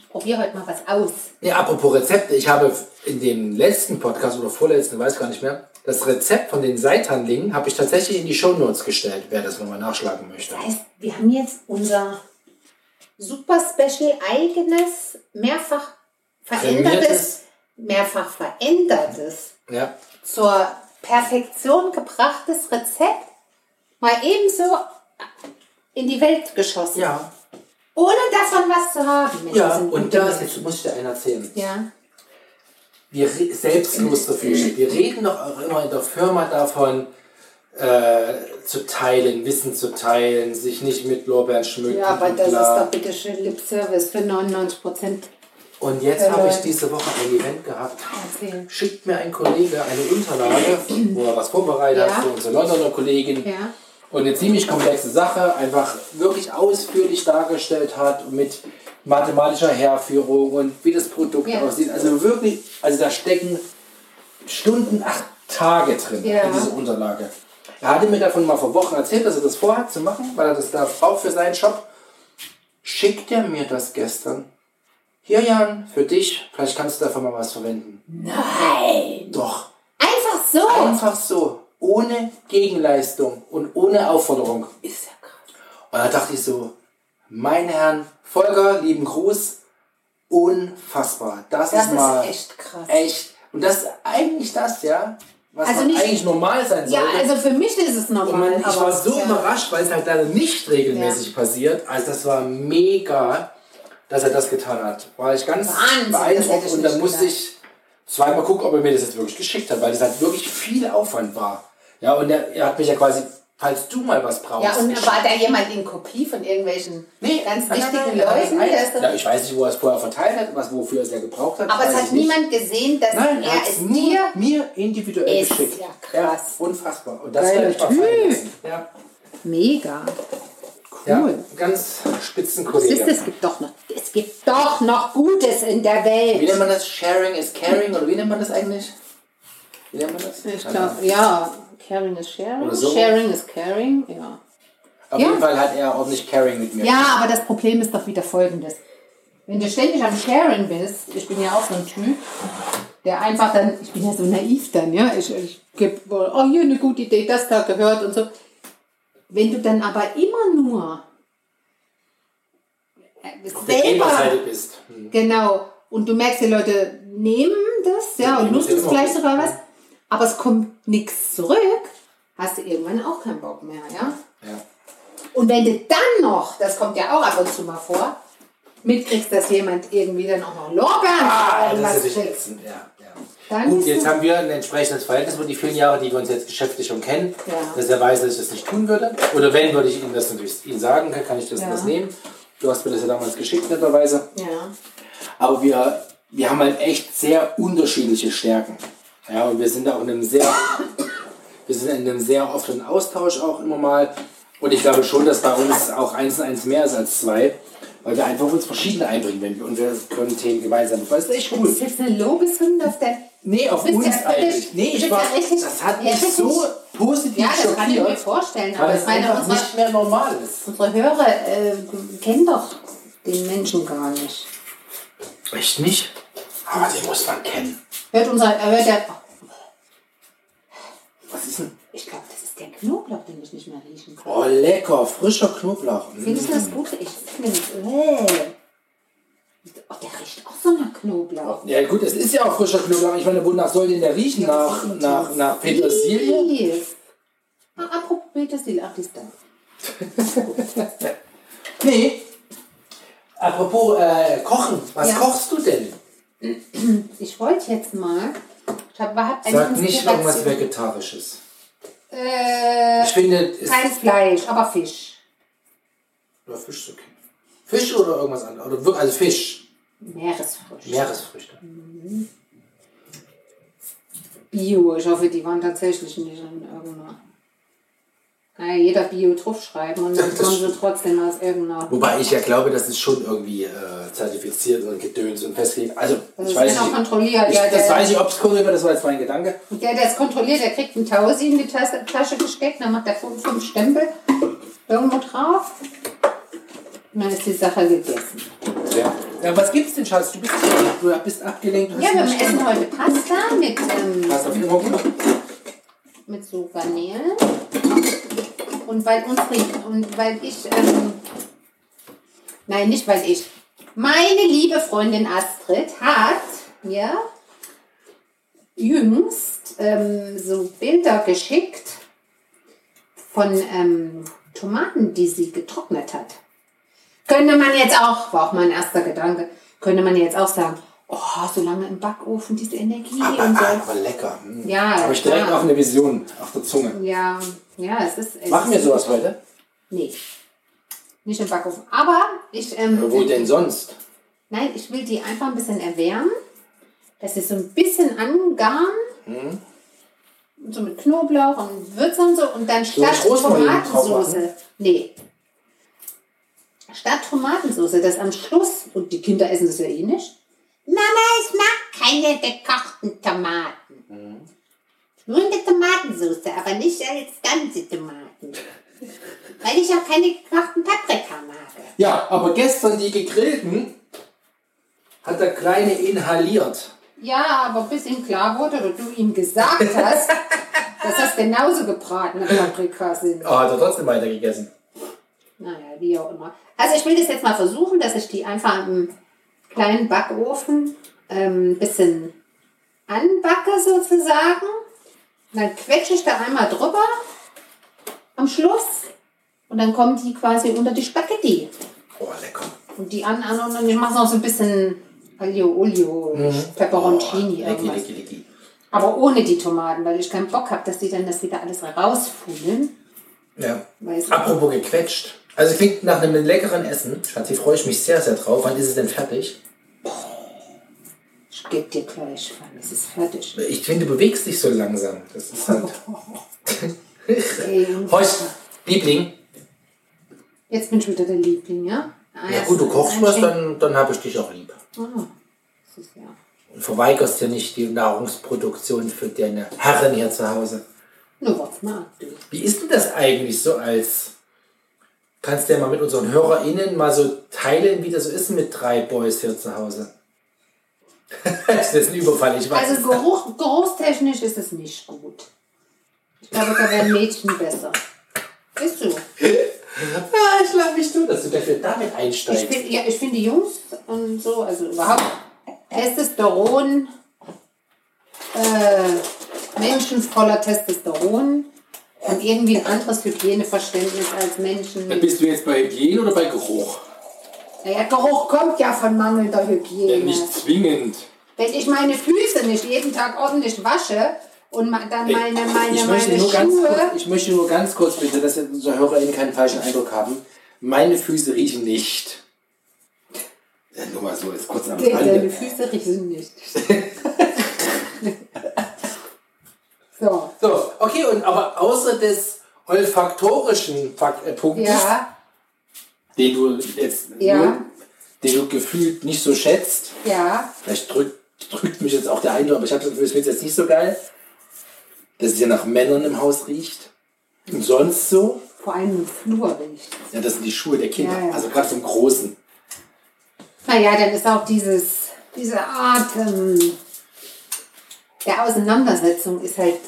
Ich probiere heute mal was aus. Nee, apropos Rezepte, ich habe in dem letzten Podcast oder vorletzten, weiß gar nicht mehr, das Rezept von den Seitanlingen habe ich tatsächlich in die Shownotes gestellt, wer das nochmal nachschlagen möchte. Das heißt, wir haben jetzt unser super special eigenes, mehrfach verändertes. Mehrfach verändertes, Ja. zur Perfektion gebrachtes Rezept mal ebenso in die Welt geschossen. Ja. Ohne davon was zu haben. Ja, und das, jetzt muss ich dir einen erzählen. Ja. Wir re- selbstlos dafür. Wir reden doch auch immer in der Firma davon, äh, zu teilen, Wissen zu teilen, sich nicht mit Lorbeeren schmücken. Ja, aber das bla. ist doch bitte schön Lip Service für 99 Prozent. Und jetzt Äh, habe ich diese Woche ein Event gehabt. Erzählen. Schickt mir ein Kollege eine Unterlage, wo er was vorbereitet Ja. hat für unsere Londoner Kollegin. Ja. Und eine ziemlich komplexe Sache, einfach wirklich ausführlich dargestellt hat mit mathematischer Herführung und wie das Produkt Ja. aussieht. Also wirklich, also da stecken Stunden, acht Tage drin in dieser Unterlage. Er hatte mir davon mal vor Wochen erzählt, dass er das vorhat zu machen, weil er das da braucht für seinen Shop. Schickt er mir das gestern. Hier, Jan, für dich. Vielleicht kannst du davon mal was verwenden. Nein. Doch. Einfach so. Einfach so. Ohne Gegenleistung und ohne Aufforderung. Ist ja krass. Und da dachte ich so, meine Herren, Volker, lieben Gruß, unfassbar. Das, Das ist mal ist echt krass. echt. Und das ist eigentlich das, ja, was Also nicht- eigentlich normal sein Ja, sollte. also für mich ist es und normal. man, ich war so ja. überrascht, weil es halt leider nicht regelmäßig passiert. Also das war mega, dass er das getan hat. War ich ganz Wahnsinn, beeindruckt ich und dann musste gedacht. ich zweimal gucken, ob er mir das jetzt wirklich geschickt hat, weil das halt wirklich viel Aufwand war. Ja, und er, er hat mich ja quasi, falls du mal was brauchst. Ja, und geschickt. war da jemand in Kopie von irgendwelchen Nee, ganz nein, wichtigen nein, nein, Leuten? das der ein- ist so- ja, ich weiß nicht, wo er es vorher verteilt hat, was, wofür er es ja gebraucht hat. aber es hat nicht. niemand gesehen, dass Nein, er es dir. mir individuell Ist geschickt. ja krass. unfassbar. Und das Geiler werde ich mal. Ja, Mega. Ja, Cool. ganz Siehst du, Spitzenkollege. es gibt doch noch, es gibt doch noch Gutes in der Wie Welt. nennt man das? Sharing is caring oder wie nennt man das eigentlich? Wie nennt man das? Ich glaube, ja, Caring is sharing. Oder so. Sharing is caring, ja. Auf Ja. jeden Fall hat er ordentlich Caring mit mir. Ja, aber das Problem ist doch wieder folgendes. Wenn du ständig am Sharing bist, ich bin ja auch so ein Typ, der einfach dann, ich bin ja so naiv dann, ja, ich, ich gebe, oh, hier eine gute Idee, das da gehört und so. Wenn du dann aber immer nur äh, Auf der Geberseite bist. Hm. Genau. Und du merkst, die Leute nehmen das, ja, und nutzen es vielleicht sogar was, aber es kommt nichts zurück, hast du irgendwann auch keinen Bock mehr, ja. Ja. Und wenn du dann noch, das kommt ja auch ab und zu mal vor, mitkriegst, dass jemand irgendwie dann auch noch Lorbeeren Ah, oder das ist ja. Dann Gut, jetzt haben wir ein entsprechendes Verhältnis über die vielen Jahre, die wir uns jetzt geschäftlich schon kennen. Ja. Dass er weiß, dass ich das nicht tun würde. Oder wenn, würde ich ihm das natürlich ihm sagen, kann ich das, Ja. das nehmen. Du hast mir das ja damals geschickt, netterweise. ja. Aber wir, wir haben halt echt sehr unterschiedliche Stärken. Ja, und wir sind da auch in einem sehr, wir sind in einem sehr offenen Austausch auch immer mal. Und ich glaube schon, dass bei uns auch eins und eins mehr ist als zwei, weil wir einfach uns verschiedene einbringen wenn wir, und wir können Themen gemeinsam. Das ist echt cool. ist jetzt eine Lobeshymne auf der... Nee, auf uns ja eigentlich. Nee, ich war, ja richtig- das hat ja, mich richtig- so positiv Ja, das kann ich mir schockiert, vorstellen, aber ich es meine, einfach unsere, nicht mehr normal ist. unsere Hörer äh, kennen doch den Menschen gar nicht. Echt nicht? Aber den muss man kennen. Hört unser, äh, hört der, Was ist denn? ich glaube, ist der Knoblauch, den ich nicht mehr riechen kann. Oh, lecker, frischer Knoblauch. Findest du das gut? Ich finde. Äh. Oh, der riecht auch so nach Knoblauch. Ja gut, es ist ja auch frischer Knoblauch. Ich meine, wonach soll denn der riechen? Nach, nach, nach Petersilie? Ah, apropos Petersilie, ach, die ist da. [laughs] Nee. Apropos äh, Kochen, was Ja. kochst du denn? Ich wollte jetzt mal. Ich habe hab eine Sag nicht irgendwas. Vegetarisches. Äh, Ich finde, es kein Fleisch, aber Fisch. oder Fisch ist okay. Fisch oder irgendwas anderes? Oder also Fisch. Meeresfrüchte. Meeresfrüchte. Bio. Ich hoffe, die waren tatsächlich nicht in irgendeiner. Naja, jeder Bio draufschreiben und dann kommen sie trotzdem aus irgendeiner. Wobei ich ja glaube, das ist schon irgendwie äh, zertifiziert und gedöns und festgelegt. Also, Das ich weiß genau nicht. kontrolliert. Ich, ja, das weiß ich, ob es cool wird, das war jetzt mein Gedanke. der, der es kontrolliert, der kriegt einen Tausi in die Tasche, Tasche gesteckt, dann macht er fünf, fünf Stempel irgendwo drauf. Und dann ist die Sache gegessen. Ja. ja was gibt's denn, Schatz? Du bist, du bist abgelenkt. Ja, wir essen heute Pasta mit, ähm, immer gut? mit so Garnelen. Und weil unsere, und weil ich, ähm, nein, nicht weil ich, meine liebe Freundin Astrid hat mir jüngst ähm, so Bilder geschickt von ähm, Tomaten, die sie getrocknet hat. Könnte man jetzt auch, war auch mein erster Gedanke, könnte man jetzt auch sagen, oh, so lange im Backofen, diese Energie Aber, und so. aber lecker. Hm. Ja, Habe ich direkt klar. auch eine Vision auf der Zunge. Ja, ja, es ist. Es Machen wir sowas heute? Nee. Nicht im Backofen. Aber ich. Ähm, Wo denn sonst? Nein, ich will die einfach ein bisschen erwärmen. Dass sie so ein bisschen angaren. Mhm. So mit Knoblauch und Würze und so. Und dann statt Tomatensauce. machen? Nee. Statt Tomatensauce, das am Schluss. Und die Kinder essen das ja eh nicht. Mama, ich mag keine gekochten Tomaten. Mhm. Nur in der Tomatensauce, aber nicht als ganze Tomaten. Weil ich auch keine gekochten Paprika mag. Ja, aber gestern die gegrillten hat der Kleine inhaliert. Ja, aber bis ihm klar wurde oder du ihm gesagt hast, [laughs] dass das genauso gebratene Paprika sind. Oh, hat er trotzdem weiter gegessen. Naja, wie auch immer. Also ich will das jetzt mal versuchen, dass ich die einfach im kleinen Backofen ein ähm, bisschen anbacke sozusagen. Und dann quetsche ich da einmal drüber am Schluss und dann kommen die quasi unter die Spaghetti. Oh, lecker. Und die an, an und ich mache noch so ein bisschen Aglio Olio, Peperoncini, Oh, lecky, irgendwas. lecky, lecky. Aber ohne die Tomaten, weil ich keinen Bock habe, dass die dann das wieder alles rausfuhlen. Ja. Apropos gequetscht. Also klingt nach einem leckeren Essen. Schatzi, freue ich mich sehr, sehr drauf. Wann ist es denn fertig? Ich gebe dir gleich, wann es ist fertig. Ich finde, du bewegst dich so langsam. Das ist halt... Und [laughs] Horst, Liebling. Jetzt bin ich wieder der Liebling, ja? Ah, Ja gut, du kochst was, dann, dann habe ich dich auch lieb. Ah, das ist ja. Und verweigerst dir nicht die Nahrungsproduktion für deine Herren hier zu Hause. Nur was mal. Du. Wie ist denn das eigentlich so als. Kannst du ja mal mit unseren HörerInnen mal so teilen, wie das so ist mit drei Boys hier zu Hause? [laughs] das ist ein Überfall, ich weiß. Also Geruch, geruchstechnisch ist es nicht gut. Ich glaube, da wären Mädchen besser. Ist so. ah, ich lach mich du, dass du dafür damit Ich einsteigst. finde ja, ich find die Jungs und so, also überhaupt Testosteron, äh, Menschen voller Testosteron und irgendwie ein anderes Hygieneverständnis als Menschen. Bist du jetzt bei Hygiene oder bei Geruch? Naja, Geruch kommt ja von mangelnder Hygiene. zwingend. Wenn ich meine Füße nicht jeden Tag ordentlich wasche und dann meine, meine, ich, möchte meine nur ganz Schuhe. kurz, ich möchte nur ganz kurz bitte, dass unsere HörerInnen keinen falschen Eindruck haben. Meine Füße riechen nicht. Ja, nur mal so, jetzt kurz am Deine Rande. Füße riechen nicht. [laughs] so. So, okay, und aber außer des olfaktorischen Fak äh, Punktes, Ja, den du jetzt Ja. nur, den du gefühlt nicht so schätzt, ja. vielleicht drückt, drückt mich jetzt auch der Eindruck, aber ich habe das Gefühl, es wird jetzt nicht so geil, dass es ja nach Männern im Haus riecht. Und sonst so, Vor allem im Flur riecht. ja, das sind die Schuhe der Kinder, Ja, ja. also gerade vom Großen. Naja, dann ist auch dieses, diese Art ähm, der Auseinandersetzung ist halt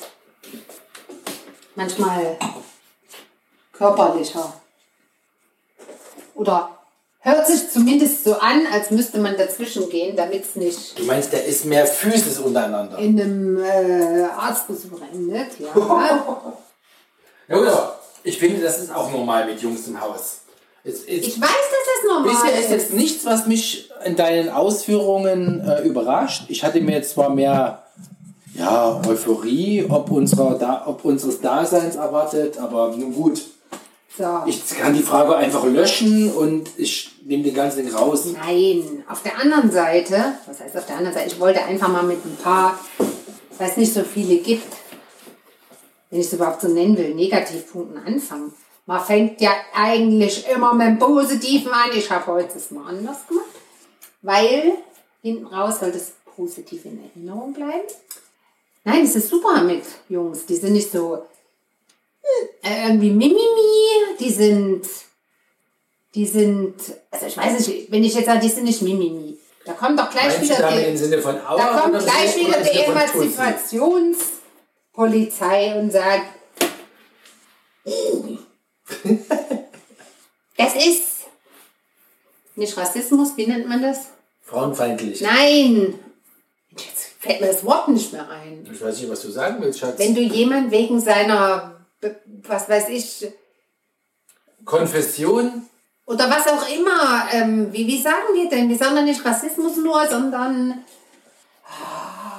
manchmal körperlicher. Oder hört sich zumindest so an, als müsste man dazwischen gehen, damit es nicht Du meinst, da ist mehr Physis untereinander. in einem äh, Arztbesuch endet. Ja. [laughs] Ja, gut, aber ich finde, das ist auch normal mit Jungs im Haus. Es, es, Ich weiß, dass das normal Bisher ist ist. jetzt nichts, was mich in deinen Ausführungen äh, überrascht. Ich hatte mir jetzt zwar mehr ja, Euphorie ob, unserer da, ob unseres Daseins erwartet, aber nun gut. So. Ich kann die Frage einfach löschen und ich nehme den ganzen Ding raus. Nein, auf der anderen Seite, was heißt auf der anderen Seite, ich wollte einfach mal mit ein paar, weil es nicht so viele gibt, wenn ich es überhaupt so nennen will, Negativpunkten anfangen. Man fängt ja eigentlich immer mit dem Positiven an. Ich habe heute es mal anders gemacht, weil hinten raus soll das positiv in Erinnerung bleiben. Nein, es ist super mit Jungs. Die sind nicht so irgendwie Mimimi, die sind die sind, also ich weiß nicht, wenn ich jetzt sage, die sind nicht Mimimi. Da kommt doch gleich Meinst wieder die, im Sinne von Aua? da kommt gleich wieder die? Emanzipationspolizei und sagt, [laughs] das ist nicht Rassismus, wie nennt man das? Frauenfeindlich. Nein! Jetzt fällt mir das Wort nicht mehr ein. Ich weiß nicht, was du sagen willst, Schatz. Wenn du jemand wegen seiner, was weiß ich, Konfession? oder was auch immer, ähm, wie, wie sagen wir denn? Wir sagen doch nicht Rassismus nur, sondern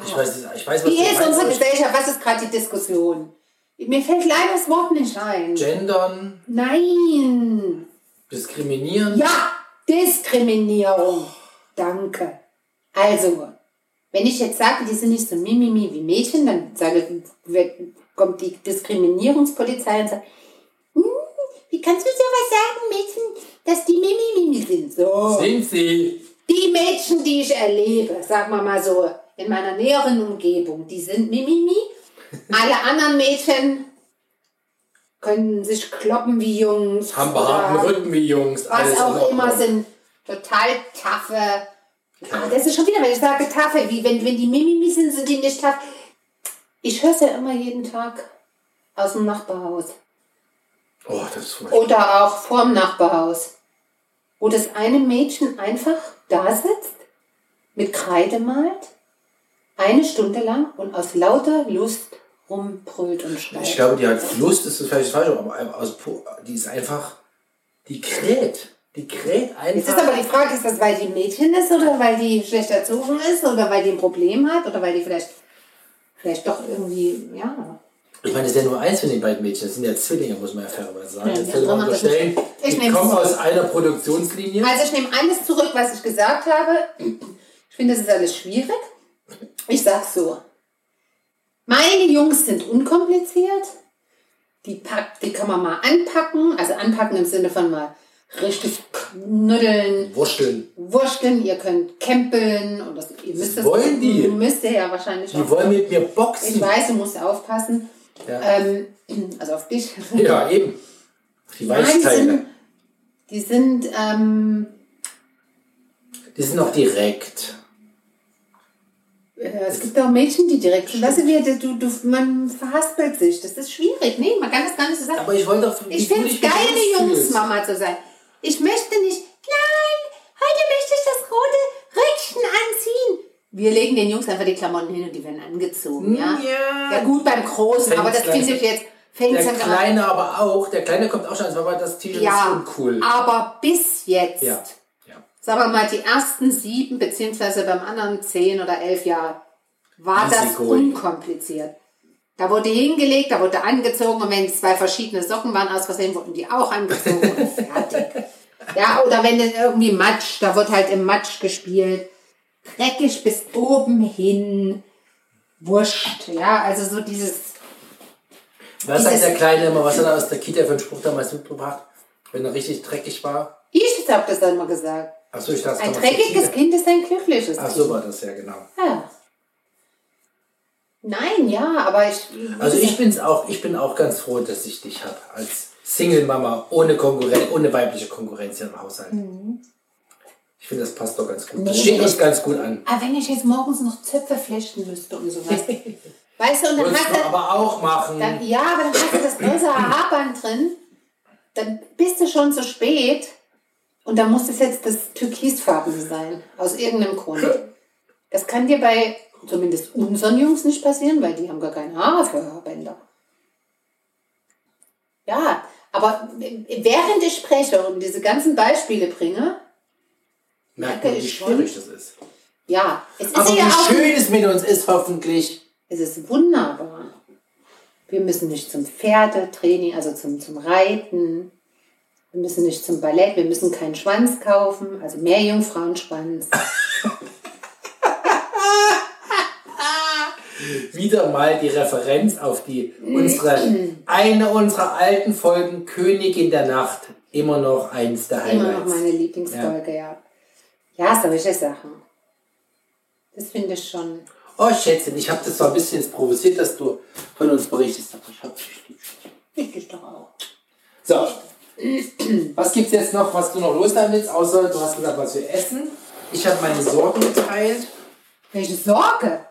Ich weiß, ich weiß was wie ist unsere Gesellschaft? Was ist gerade die Diskussion? Mir fällt leider das Wort nicht ein. Gendern, Nein! diskriminieren. Ja, Diskriminierung. Danke. Also, wenn ich jetzt sage, die sind nicht so mimimi wie Mädchen, dann sage, kommt die Diskriminierungspolizei und sagt, "Hm, wie kannst du sowas sagen, Mädchen, dass die mimimi sind? So. Sind sie? Die Mädchen, die ich erlebe, sagen wir mal so, in meiner näheren Umgebung, die sind Mimimi. Alle anderen Mädchen können sich kloppen wie Jungs. Haben behaarten Rücken wie Jungs. Was auch immer sind total taffe. Ah, das ist schon wieder, wenn ich sage taffe, wie wenn, wenn die Mimimi sind, sind die nicht taff. Ich höre es ja immer jeden Tag aus dem Nachbarhaus. Oh, das ist furchtbar. Oder auch vorm Nachbarhaus. Wo das eine Mädchen einfach da sitzt, mit Kreide malt, eine Stunde lang und aus lauter Lust rumbrüllt und schreit. Ich glaube, die hat Lust, ist das vielleicht falsch, aber aus, die ist einfach, die kräht. Die kräht Jetzt ist einfach. aber die Frage, ist das, weil die Mädchen ist oder weil die schlecht erzogen ist oder weil die ein Problem hat oder weil die vielleicht, vielleicht doch irgendwie, ja. Ich meine, das ist ja nur eins von den beiden Mädchen. Das sind ja Zwillinge, muss man ja fairerweise sagen. Ja, könnte man unterstellen, Ich die kommen aus einer Produktionslinie. Also ich nehme alles zurück, was ich gesagt habe. Ich finde, das ist alles schwierig. Ich sag's so. Meine Jungs sind unkompliziert. Die, pack, die kann man mal anpacken. Also anpacken im Sinne von mal richtig knuddeln, Wurschteln. wursteln. Ihr könnt campeln. Und das, ihr müsst das, wollen die? Müsst ihr ja wahrscheinlich Die wollen mit mir boxen. Ich weiß, du musst aufpassen. Ja, Ähm, [clears throat] also auf dich. ja eben. Die Nein, die sind, die sind ähm, Die sind auch direkt. äh, es gibt auch Mädchen, die direkt sind. Weißt du, du, du, man verhaspelt sich. Das ist schwierig. Nee, man kann das gar nicht so sagen. Aber ich wollte doch. Ich finde es geil, eine. Jungsmama zu sein. Ich möchte nicht, nein, heute möchte ich das rote Röckchen anziehen. Wir legen den Jungs einfach die Klamotten hin und die werden angezogen, ja? Ja. Ja gut, beim Großen, aber das finde ich jetzt, fängt Der an. Kleine aber auch. Der Kleine kommt auch schon, als war das T-Shirt Ja, ist uncool. aber bis jetzt, Ja. ja. sagen wir mal, die ersten sieben, beziehungsweise beim anderen zehn oder elf Jahre, war Easy das going. unkompliziert. Da wurde hingelegt, da wurde angezogen und wenn es zwei verschiedene Socken waren, aus Versehen wurden die auch angezogen und [laughs] fertig. Ja, oder wenn es irgendwie Matsch, da wird halt im Matsch gespielt. Dreckig bis oben hin. Wurscht, ja, also so dieses, Was Dieses- der Kleine immer? Was hat er aus der Kita für einen Spruch damals mitgebracht? Wenn er richtig dreckig war? ich habe das dann mal gesagt. Achso, ich dachte, Ein dreckiges. Kind ist ein glückliches Ach Kind. so war das ja, genau. Ja. Nein, ja, aber ich. Also ich bin's auch, ich bin auch ganz froh, dass ich dich habe als Single-Mama ohne Konkurrenz, ohne weibliche Konkurrenz hier im Haushalt. Ich finde, das passt doch ganz gut. Das Nee, steht uns ganz gut an. Aber wenn ich jetzt morgens noch Zöpfe flechten müsste und sowas. [laughs] weißt du, und dann hast du du. aber auch machen. Dann, ja, aber dann hast du das große Haarband drin. Dann bist du schon zu spät. Und dann muss es jetzt das Türkisfarbene sein. Aus irgendeinem Grund. Das kann dir bei zumindest unseren Jungs nicht passieren, weil die haben gar keine Haare für Haarbänder. Ja, aber während ich spreche und diese ganzen Beispiele bringe, Merkt man, wie schwierig das ist. ja, es ist Aber ja wie auch schön es mit uns ist, hoffentlich. Es ist wunderbar. Wir müssen nicht zum Pferdetraining, also zum, zum Reiten. Wir müssen nicht zum Ballett. Wir müssen keinen Schwanz kaufen, also mehr Jungfrauenschwanz. [laughs] Wieder mal die Referenz auf die unsere eine unserer alten Folgen Königin der Nacht. Immer noch eins der Immer Highlights. noch meine Lieblingsfolge, ja. Ja, solche Sachen. Das finde ich schon. Oh Schätzchen, ich habe das zwar ein bisschen jetzt provoziert, dass du von uns berichtest, aber ich habe dich lieb. Ich doch auch. So, was gibt's jetzt noch, was du noch loswerden willst, außer du hast gesagt, was wir essen. Ich habe meine Sorgen geteilt. Welche Sorge?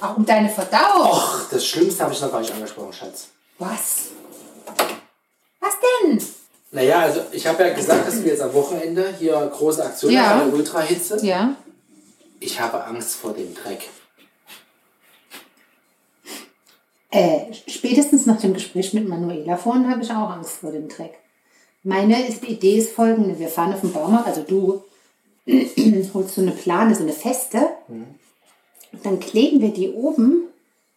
Auch um deine Verdauung. Och, das Schlimmste habe ich noch gar nicht angesprochen, Schatz. Was? Was denn? Naja, also ich habe ja gesagt, dass wir jetzt am Wochenende hier große Aktion Ja. haben, Ultrahitze. Ja. Ich habe Angst vor dem Dreck. Äh, spätestens nach dem Gespräch mit Manuela vorhin habe ich auch Angst vor dem Dreck. Meine ist, Idee ist folgende. Wir fahren auf den Baumarkt, also du [clears throat] holst so eine Plane, so eine feste. Und dann kleben wir die oben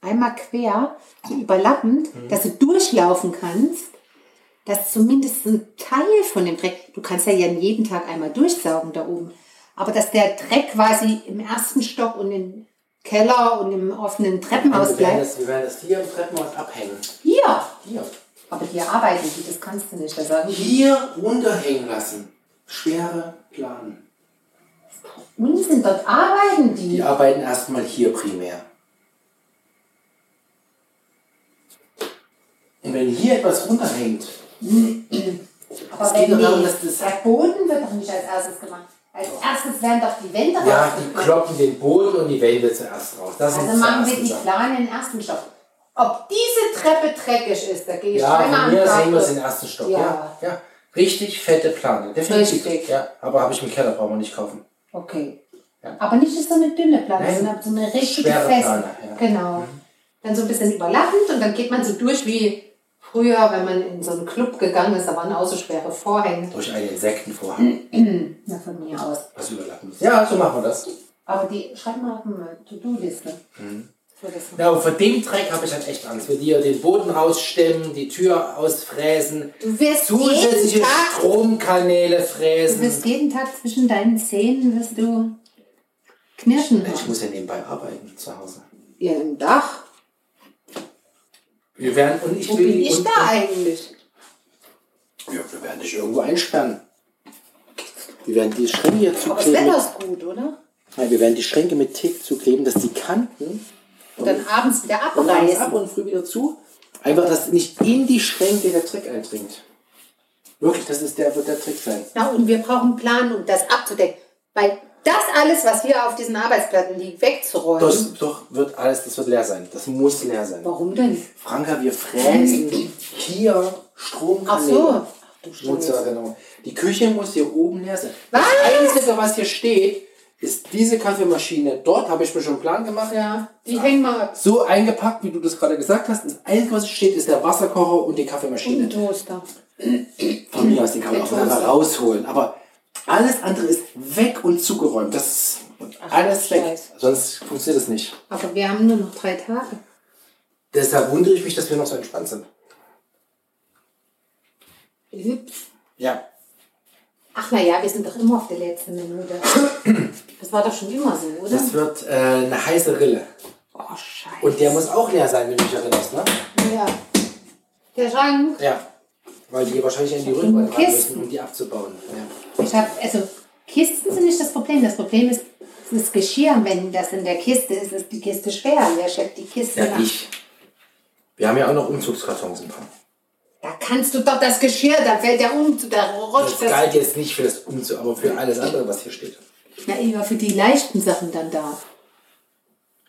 einmal quer, so überlappend, dass du durchlaufen kannst, dass zumindest ein Teil von dem Dreck, du kannst ja jeden Tag einmal durchsaugen da oben, aber dass der Dreck quasi im ersten Stock und im Keller und im offenen Treppenhaus bleibt. das, wir werden das hier im Treppenhaus abhängen. Hier! Hier. Aber hier arbeiten die, das kannst du nicht. Da sagen Hier runterhängen lassen. Schwere Planen. Unsinn, dort arbeiten die. Die arbeiten erstmal hier primär. Und wenn hier etwas runterhängt, Aber wenn darum, die, dass das- der Boden wird doch nicht als erstes gemacht. Als erstes werden doch die Wände ja, die kloppen den Boden und die Wände zuerst raus. Das Also sind machen wir die Sachen. Plane in den ersten Stock. Ob diese Treppe dreckig ist, da gehe ich Ja, am mir aus Tag hängen wir es in den ersten Stock. Ja. Ja. ja. Richtig fette Plane. Definitiv. Richtig. Ja, aber habe ich im Keller, brauchen wir nicht kaufen. Okay. Ja. Aber nicht so eine dünne Plane, Nein, sondern so eine richtige schwere feste. Plane, ja. Genau. Dann so ein bisschen überlappend und dann geht man so durch wie früher, wenn man in so einen Club gegangen ist, da waren auch so schwere Vorhänge. Durch einen Insektenvorhang. [clears throat] Na, von mir aus. Was überlappen muss. Ja, so machen wir das. Aber die, schreib mal auf eine To-Do-Liste. Mhm. Ja, vor dem Dreck habe ich halt echt Angst. Wir dir den Boden rausstemmen, die Tür ausfräsen, Du wirst zusätzliche jeden Tag, Stromkanäle du fräsen. wirst jeden Tag zwischen deinen Zähnen wirst du knirschen Ich haben. muss ja nebenbei arbeiten zu Hause. Ja, im Dach. Wir werden, und ich Wo will bin die ich und, da eigentlich? Ja, wir werden dich irgendwo einsperren. Wir werden die Schränke hier Aber das zukleben. Wetter ist gut, oder? Nein, wir werden die Schränke mit Tape zukleben, dass die Kanten Und dann abends wieder und abends abreißen. ab und früh wieder zu. Einfach, dass nicht in die Schränke der Trick eindringt. Wirklich, das ist der, wird der Trick sein. Ja, und wir brauchen einen Plan, um das abzudecken. Weil das alles, was hier auf diesen Arbeitsplatten liegt, wegzuräumen. Das doch wird alles, das wird leer sein. Das muss leer sein. Warum denn? Franka, wir fräsen hier Strom. Ach so. Ach, du ja, genau. Die Küche muss hier oben leer sein. Was? Das Einzige, was hier steht, ist diese Kaffeemaschine. Dort habe ich mir schon einen Plan gemacht. Ja, die hängen mal. So eingepackt, wie du das gerade gesagt hast. Das Einzige, was steht, ist der Wasserkocher und die Kaffeemaschine. Und Toaster. Von mir aus, die kann man auch einfach rausholen. Aber alles andere ist weg und zugeräumt. Das ist alles weg. Scheiße. Sonst funktioniert das nicht. Aber wir haben nur noch drei Tage. Deshalb wundere ich mich, dass wir noch so entspannt sind. Hübsch. Ja. Ach na ja, wir sind doch immer auf der letzten Minute. Das war doch schon immer so, oder? Das wird äh, eine heiße Rille. oh, scheiße. Und der muss auch leer sein, wenn du dich erinnerst, ne? Ja. Der Schrank. Ja. Weil die wahrscheinlich in die ran Kisten. müssen, um die abzubauen. Ja. Ich habe, also Kisten sind nicht das Problem. Das Problem ist das Geschirr. Wenn das in der Kiste ist, ist die Kiste schwer. Wer schleppt die Kiste ja, nach? ich. Wir haben ja auch noch Umzugskartons ein paar. Da kannst du doch das Geschirr, da fällt der um, da Das rutscht das. galt jetzt nicht für das Umzug, aber für alles andere, was hier steht. Na, war für die leichten Sachen dann da.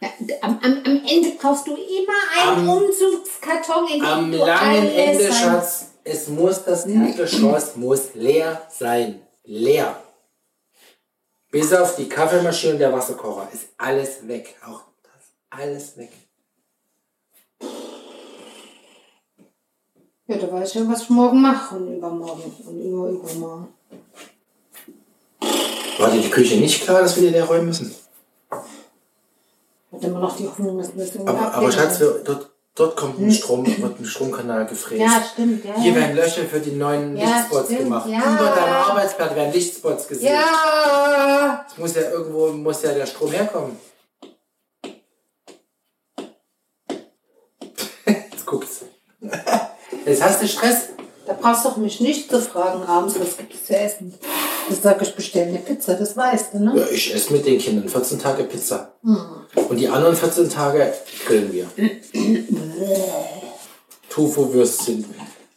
Ja, am, am, am Ende kaufst du immer einen Am- Umzugskarton, in dem Am langen Ende, rein- Schatz, es muss das Erdgeschoss muss leer sein. Leer. Bis auf die Kaffeemaschine und der Wasserkocher ist alles weg. Auch das alles weg. Ja, da weiß ich ja, was ich morgen mache und übermorgen und über übermorgen. War dir die Küche nicht klar, dass wir die leer räumen müssen? Hat immer noch die Hoffnung, dass wir das irgendwie Aber, aber. Schatz, wir, dort, dort kommt ein, Strom, wird ein Stromkanal gefräst. Ja, stimmt, ja. Hier werden Löcher für die neuen Ja, Lichtspots stimmt, gemacht. ja. Über deinem Arbeitsplatz werden Lichtspots gesehen. Ja! Es muss ja irgendwo muss ja der Strom herkommen. Jetzt guckst du. Jetzt hast du Stress. Da brauchst du doch mich nicht zu fragen abends, was gibt es zu essen. Das sag ich, bestell eine Pizza, das weißt du, ne? Ja, ich esse mit den Kindern 14 Tage Pizza. Und die anderen 14 Tage grillen wir. [clears throat] Tofu-Würstchen.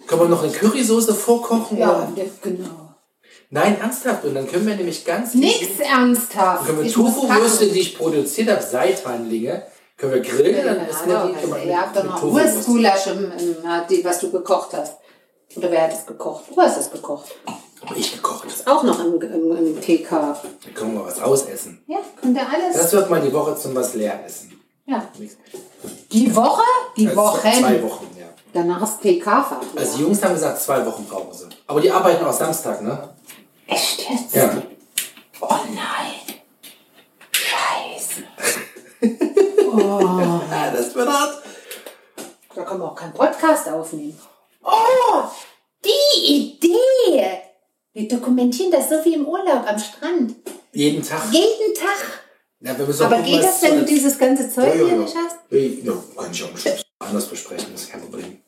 Können wir noch eine Currysoße vorkochen? Ja, oder? genau. Nein, ernsthaft. Und dann können wir nämlich ganz Nix ernsthaft. Dann können wir packen. die ich produziert habe, Seitanlinge, können wir grillen. Dann essen wir die Ja, Ihr habt doch noch die, was du gekocht hast. Oder wer hat es gekocht? Du hast es gekocht. Hab ich gekocht. Auch noch im, im, im TK. Dann können wir was ausessen. Ja, könnt ihr alles. Das wird mal die Woche zum was leer essen. ja. Die Woche? Die Also Wochen. Zwei Wochen, ja. Danach ist TK-Fahrt. Also die Jungs haben gesagt, zwei Wochen brauchen sie. Aber die arbeiten auch Samstag, ne? Echt jetzt? Ja. Oh nein. Scheiße. [laughs] ja [laughs] das wird hart. Da können wir auch keinen Podcast aufnehmen. Oh, die Idee. Wir dokumentieren das so wie im Urlaub am Strand. Jeden Tag. Jeden Tag. Ja, wir müssen auch Aber geht das, wenn du dieses ganze Zeug Ja, ja, hier nicht hast? Ja, kann ich auch anders besprechen, das ist kein Problem.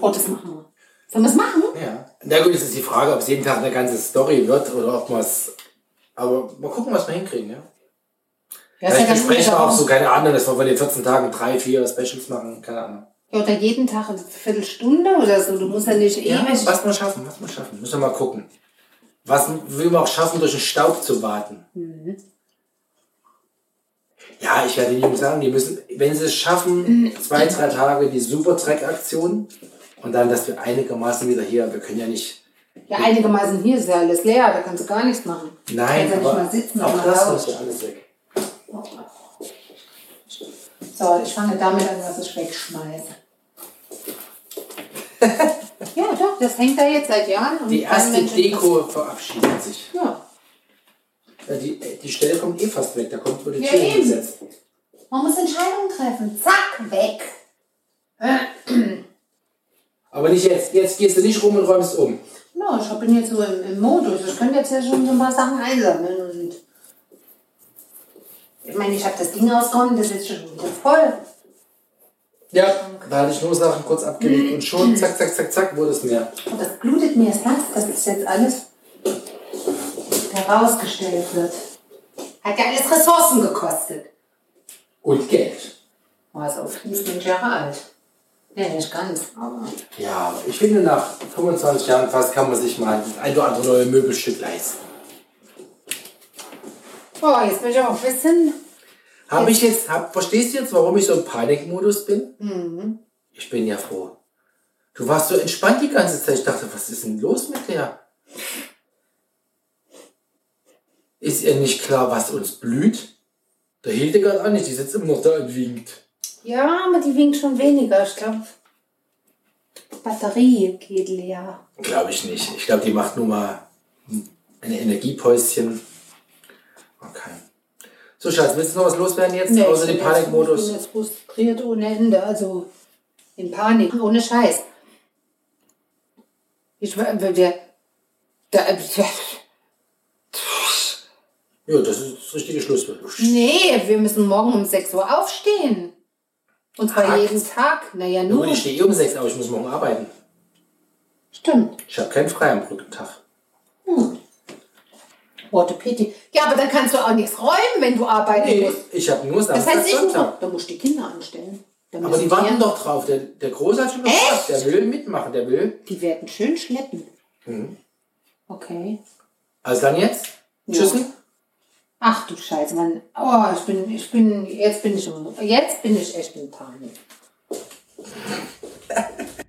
Oh, das machen wir. Sollen wir es machen? Ja. Na gut, jetzt ist die Frage, ob es jeden Tag eine ganze Story wird oder ob wir es. Aber mal gucken, was wir hinkriegen, ja. Ja, Vielleicht ganz besprechen wir auch so, keine Ahnung, dass wir von den 14 Tagen drei, vier Specials machen, keine Ahnung. Ja, oder jeden Tag eine Viertelstunde oder so. Du musst ja nicht Ja, ewig. was wir schaffen, was wir schaffen. Müssen wir mal gucken. Was will man auch schaffen, durch den Staub zu warten? Mhm. Ja, ich werde den Jungs sagen, die müssen, wenn sie es schaffen, zwei, drei Tage die Super-Track-Aktion und dann, dass wir einigermaßen wieder hier, wir können ja nicht, Ja, einigermaßen hier ist ja alles leer, da kannst du gar nichts machen. nein, ja aber sitzen auch das muss ja alles weg. So, ich fange damit an, was ich wegschmeiße. [laughs] ja, doch, das hängt da jetzt seit Jahren. Und Die erste Deko verabschiedet sich. Ja, Ja, die, die Stelle kommt eh fast weg, da kommt nur die Ja, Tür hingesetzt. man muss Entscheidungen treffen. Zack, weg. [clears throat] Aber nicht jetzt, jetzt gehst du nicht rum und räumst um. Ja, ich bin jetzt so im, im Modus. Ich könnte jetzt ja schon so ein paar Sachen einsammeln. Meine, ich habe das Ding ausgeräumt, das ist jetzt schon wieder voll. Ja, da hatte ich nur Sachen kurz abgelegt und schon zack, zack, zack, zack wurde es mehr. Und das blutet mir das Herz, dass das jetzt alles herausgestellt wird. Hat ja alles Ressourcen gekostet. Und Geld. War es auf fließend Jahre alt. Nee, nicht ganz, aber. Ja, ich finde, nach 25 Jahren fast kann man sich mal ein oder andere neue Möbelstück leisten. Oh, jetzt bin ich auch ein bisschen. Habe ich jetzt, hab, verstehst du jetzt, warum ich so im Panikmodus bin? Ich bin ja froh. Du warst so entspannt die ganze Zeit. Ich dachte, was ist denn los mit der? Ist ihr nicht klar, was uns blüht? Der Hildegard auch nicht, die sitzt immer noch da und winkt. Ja, aber die winkt schon weniger. Ich glaube, Batterie geht leer. Glaube ich nicht. Ich glaube, die macht nur mal ein Energiepäuschen. So, Schatz, willst du noch was loswerden jetzt? Außer ich dem Panikmodus? Ich bin jetzt frustriert ohne Ende. Also in Panik, ohne Scheiß. Ich war, wir, da, Ja, das ist das richtige Schlusswort. nee, wir müssen morgen um 6 Uhr aufstehen. Und zwar Hakt. jeden Tag. Naja, Nur nur. ich stehe eh um sechs, aber ich muss morgen arbeiten. Stimmt. Ich habe keinen frei am Brückentag. Orthopädie. Ja, aber dann kannst du auch nichts räumen, wenn du arbeiten Nee, musst. ich habe nur Das Samstag, heißt, ich muss, Sonntag. da musst du die Kinder anstellen. Da Aber die warten ja- doch drauf. Der, der Große hat schon gefragt. Der will mitmachen. Der will. Die werden schön schleppen. Mhm. Okay. Also dann jetzt? Tschüssen. Ach du Scheiße, Mann. Oh, ich bin, ich bin, jetzt bin ich, jetzt bin ich echt in Panik. [laughs]